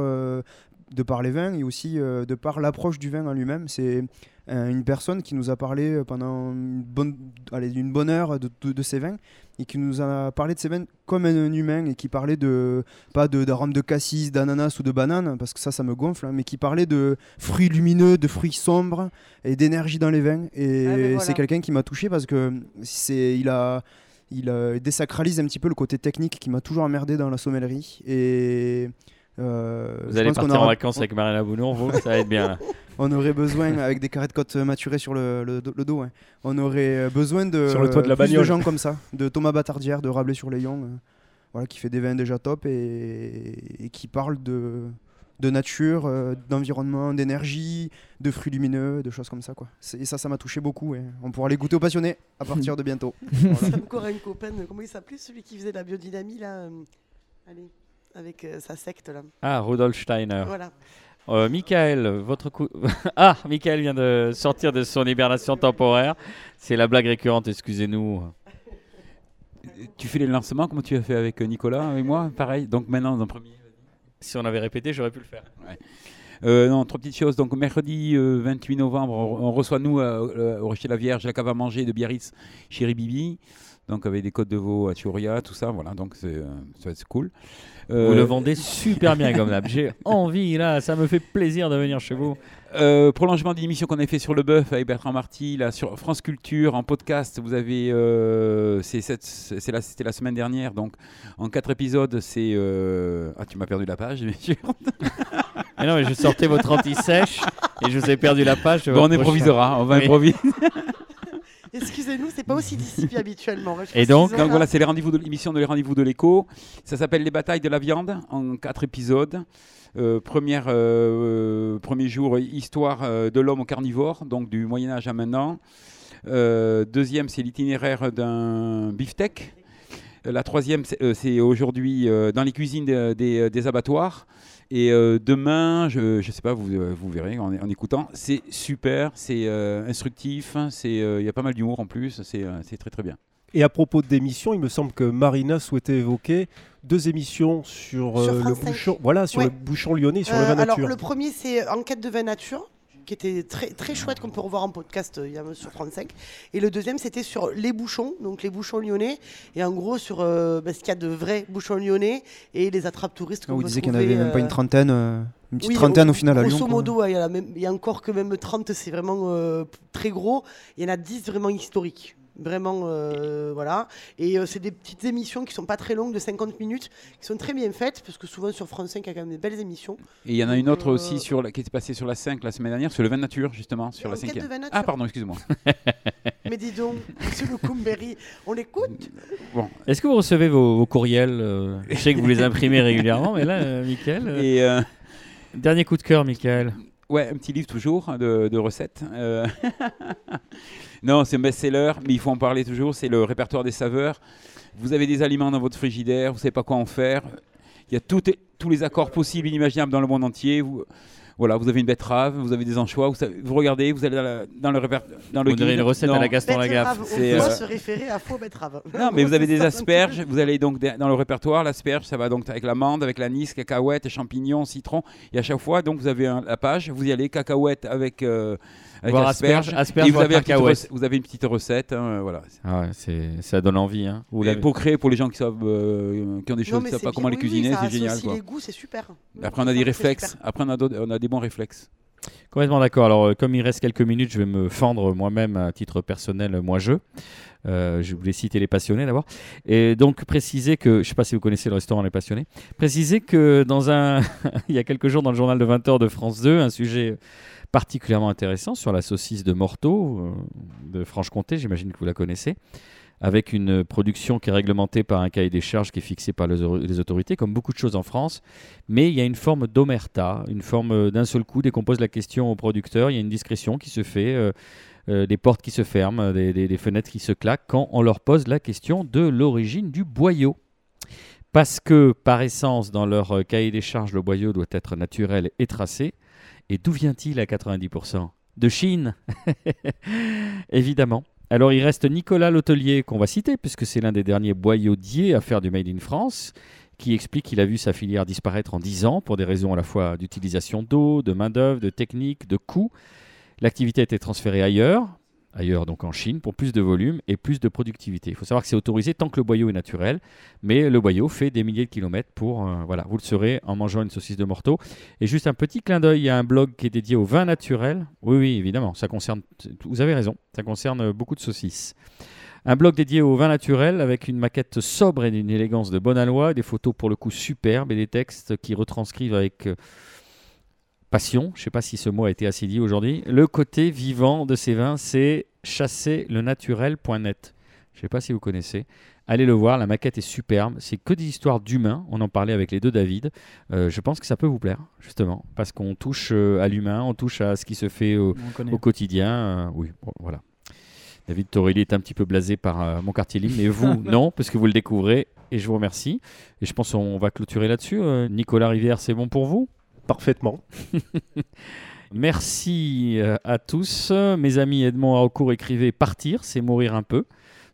de par les vins et aussi de par l'approche du vin en lui-même. C'est euh, une personne qui nous a parlé euh, pendant une bonne, allez, une bonne heure de, de, ses vins et qui nous a parlé de ses vins comme un, humain et qui parlait de pas de d'arômes de cassis, d'ananas ou de banane parce que ça ça me gonfle hein, mais qui parlait de fruits lumineux, de fruits sombres et d'énergie dans les vins. Et ah, c'est quelqu'un qui m'a touché parce que c'est il a il désacralise un petit peu le côté technique qui m'a toujours emmerdé dans la sommellerie et euh, vous allez partir en vacances avec Marina Bounour, vous Ça va être bien. on aurait besoin, avec des carrés de côte maturés sur le, le, dos, on aurait euh, besoin de, sur le toit de, la plus de gens comme ça, de Thomas Batardière, de Rabelais sur les euh, voilà, qui fait des vins déjà top et, qui parle de, de nature, d'environnement, d'énergie, de fruits lumineux, de choses comme ça. Quoi. Et ça, ça m'a touché beaucoup. Et on pourra les goûter aux passionnés à partir de bientôt. voilà. encore une copaine, comment il s'appelait celui qui faisait la biodynamie là Allez avec euh, sa secte là. Ah, Rudolf Steiner. Voilà. Euh, Michael, votre coup. ah, Michael vient de sortir de son hibernation temporaire. C'est la blague récurrente, excusez-nous. Tu fais les lancements comme tu as fait avec Nicolas et moi, pareil. Donc maintenant, dans premier. Si on avait répété, j'aurais pu le faire. Euh, non, trois petites choses. Donc, mercredi 28 novembre, on reçoit, nous, au Rocher la Vierge, la cave à manger de Biarritz, chez Bibi. Donc, avec des côtes de veau à Turia, tout ça. Voilà, donc c'est, ça va être cool. Euh, vous le vendez super bien comme d'hab. J'ai envie là, ça me fait plaisir de venir chez vous. Euh, prolongement d'une émission qu'on a fait sur le bœuf avec Bertrand Marty, là sur France Culture en podcast. Vous avez, euh, c'est c'était la semaine dernière, donc en quatre épisodes, c'est euh, ah tu m'as perdu la page bien sûr. mais non mais je sortais votre anti-sèche et je vous ai perdu la page. Bon, on improvisera, on va improviser. Excusez-nous, c'est pas aussi discipliné habituellement. Et donc, donc voilà, c'est les rendez-vous de l'émission de les rendez-vous de l'écho. Ça s'appelle Les batailles de la viande en quatre épisodes. Euh, première, euh, premier jour, histoire euh, de l'homme au carnivore, donc du Moyen Âge à maintenant. deuxième, c'est l'itinéraire d'un beefsteak. La troisième, c'est aujourd'hui dans les cuisines des abattoirs. Et euh, demain, je ne sais pas, vous, euh, vous verrez en, en écoutant, c'est super, c'est euh, instructif, il y a pas mal d'humour en plus, c'est très très bien. Et à propos d'émissions, il me semble que Marina souhaitait évoquer deux émissions sur, le bouchon, voilà, sur le bouchon lyonnais, sur le vin nature. Alors le premier, c'est Enquête de vin nature qui était très, très chouette, qu'on peut revoir en podcast euh, sur France 5. Et le deuxième, c'était sur les bouchons, donc les bouchons lyonnais, et en gros sur euh, bah, ce qu'il y a de vrais bouchons lyonnais et les attrapes touristes. Ah, vous disiez qu'il n'y en avait même pas une euh, trentaine une petite trentaine au, final à Lyon. Grosso modo, il y, y, a encore que même 30, c'est vraiment très gros. Il y en a 10 vraiment historiques. Vraiment, euh, voilà. Et euh, c'est des petites émissions qui sont pas très longues, de 50 minutes, qui sont très bien faites, parce que souvent sur France 5, il y a quand même des belles émissions. Et il y en a une autre aussi euh, sur la, qui était passée sur la 5 la semaine dernière, sur le vin nature, justement, sur la 5 Ah, pardon, excuse-moi. Mais dis donc, monsieur Lukumberry, on l'écoute bon. Est-ce que vous recevez vos, courriels Je sais que vous les imprimez régulièrement, mais là, Michael. Et Dernier coup de cœur, Michael. Ouais, un petit livre toujours hein, de, recettes. Non, c'est un best-seller, mais il faut en parler toujours. C'est le répertoire des saveurs. Vous avez des aliments dans votre frigidaire, vous ne savez pas quoi en faire. Il y a tous les accords possibles, inimaginables dans le monde entier. Voilà, vous avez une betterave, vous avez des anchois, vous, vous regardez, vous allez dans, le répertoire. Dans le vous une recette à la Gaston Lagaffe. On peut euh, se référer à faux betterave. Non, mais vous avez des asperges, vous allez donc dans le répertoire. L'asperge, ça va donc avec l'amande, avec l'anis, cacahuètes, champignons, citron. Et à chaque fois, donc vous avez la page, vous y allez, cacahuètes avec. Euh, avec Voire asperges. asperges, asperges, Et vous avez, vous avez une petite recette. hein, voilà. Ah ouais, c'est- ça donne envie. Hein. Vous Et pour créer, pour les gens qui, savent, euh, qui ont des Non, choses, qui mais savent pas bien. comment les Oui, oui, cuisiner, ça c'est génial. quoi. les goûts, c'est super. Après, on a des réflexes. Après, on a, d'autres- on a des bons réflexes. Complètement d'accord. Alors, euh, comme il reste quelques minutes, je vais me fendre moi-même à titre personnel, moi je. Euh, je voulais citer les passionnés d'abord. Et donc, préciser que, je ne sais pas si vous connaissez le restaurant Les Passionnés, préciser que dans un, il y a quelques jours dans le journal de 20h de France 2, un sujet particulièrement intéressant sur la saucisse de Morteau, euh, de Franche-Comté, j'imagine que vous la connaissez, avec une production qui est réglementée par un cahier des charges qui est fixé par les, au- les autorités, comme beaucoup de choses en France. Mais il y a une forme d'omerta, une forme euh, d'un seul coup, dès qu'on pose la question au producteur, il y a une discrétion qui se fait, euh, des portes qui se ferment, des, des- fenêtres qui se claquent quand on leur pose la question de l'origine du boyau. Parce que, par essence, dans leur cahier des charges, le boyau doit être naturel et tracé. Et d'où vient-il à 90% De Chine Évidemment. Alors il reste Nicolas Lotelier qu'on va citer, puisque c'est l'un des derniers boyaudiers à faire du Made in France, qui explique qu'il a vu sa filière disparaître en 10 ans pour des raisons à la fois d'utilisation d'eau, de main-d'œuvre, de technique, de coûts. L'activité a été transférée ailleurs, ailleurs donc en Chine, pour plus de volume et plus de productivité. Il faut savoir que c'est autorisé tant que le boyau est naturel, mais le boyau fait des milliers de kilomètres pour. euh, voilà, vous le saurez en mangeant une saucisse de morteau. Et juste un petit clin d'œil, il y a un blog qui est dédié au vin naturel. Oui, oui, évidemment, ça concerne. Vous avez raison, ça concerne beaucoup de saucisses. Un blog dédié au vin naturel avec une maquette sobre et d'une élégance de bonne aloi, des photos pour le coup superbes et des textes qui retranscrivent avec euh, passion, je ne sais pas si ce mot a été assez dit aujourd'hui, le côté vivant de ces vins, c'est chasserlenaturel.net. Je ne sais pas si vous connaissez. Allez le voir, la maquette est superbe. C'est que des histoires d'humains. On en parlait avec les deux David. Euh, je pense que ça peut vous plaire, justement, parce qu'on touche euh, à l'humain, on touche à ce qui se fait au, quotidien. euh, oui, bon, voilà. David Torelli est un petit peu blasé par euh, mon quartier libre, mais vous, non, parce que vous le découvrez. Et je vous remercie. Et je pense qu'on va clôturer là-dessus. Nicolas Rivière, c'est bon pour vous? Parfaitement. Merci euh, à tous. Mes amis Edmond Haraucourt écrivait Partir, c'est mourir un peu.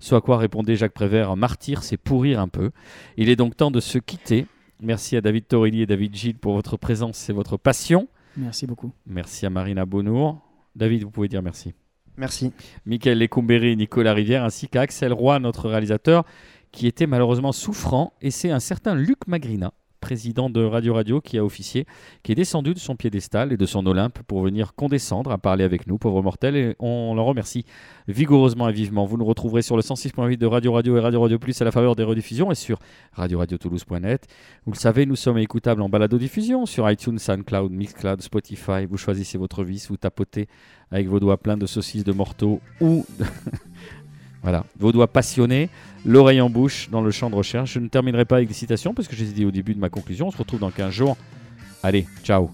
Ce à quoi répondait Jacques Prévert Martyr, c'est pourrir un peu. Il est donc temps de se quitter. Merci à David Torelli et David Gilles pour votre présence et votre passion. Merci beaucoup. Merci à Marina Bonour. David, vous pouvez dire merci. Merci. Michael Lecumberi, Nicolas Rivière, ainsi qu'à Axel Roy, notre réalisateur, qui était malheureusement souffrant. Et c'est un certain Luc Magrina, président de Radio Radio, qui a officié, qui est descendu de son piédestal et de son Olympe pour venir condescendre à parler avec nous, pauvres mortels. Et on l'en remercie vigoureusement et vivement. Vous nous retrouverez sur le 106.8 de Radio Radio et Radio Radio Plus à la faveur des rediffusions et sur radio-radio-toulouse.net. Vous le savez, nous sommes écoutables en balado-diffusion sur iTunes, SoundCloud, Mixcloud, Spotify. Vous choisissez votre vis, vous tapotez avec vos doigts pleins de saucisses de morteau ou voilà, vos doigts passionnés, l'oreille en bouche dans le champ de recherche. Je ne terminerai pas avec des citations parce que je les ai dit au début de ma conclusion. On se retrouve dans 15 jours. Allez, ciao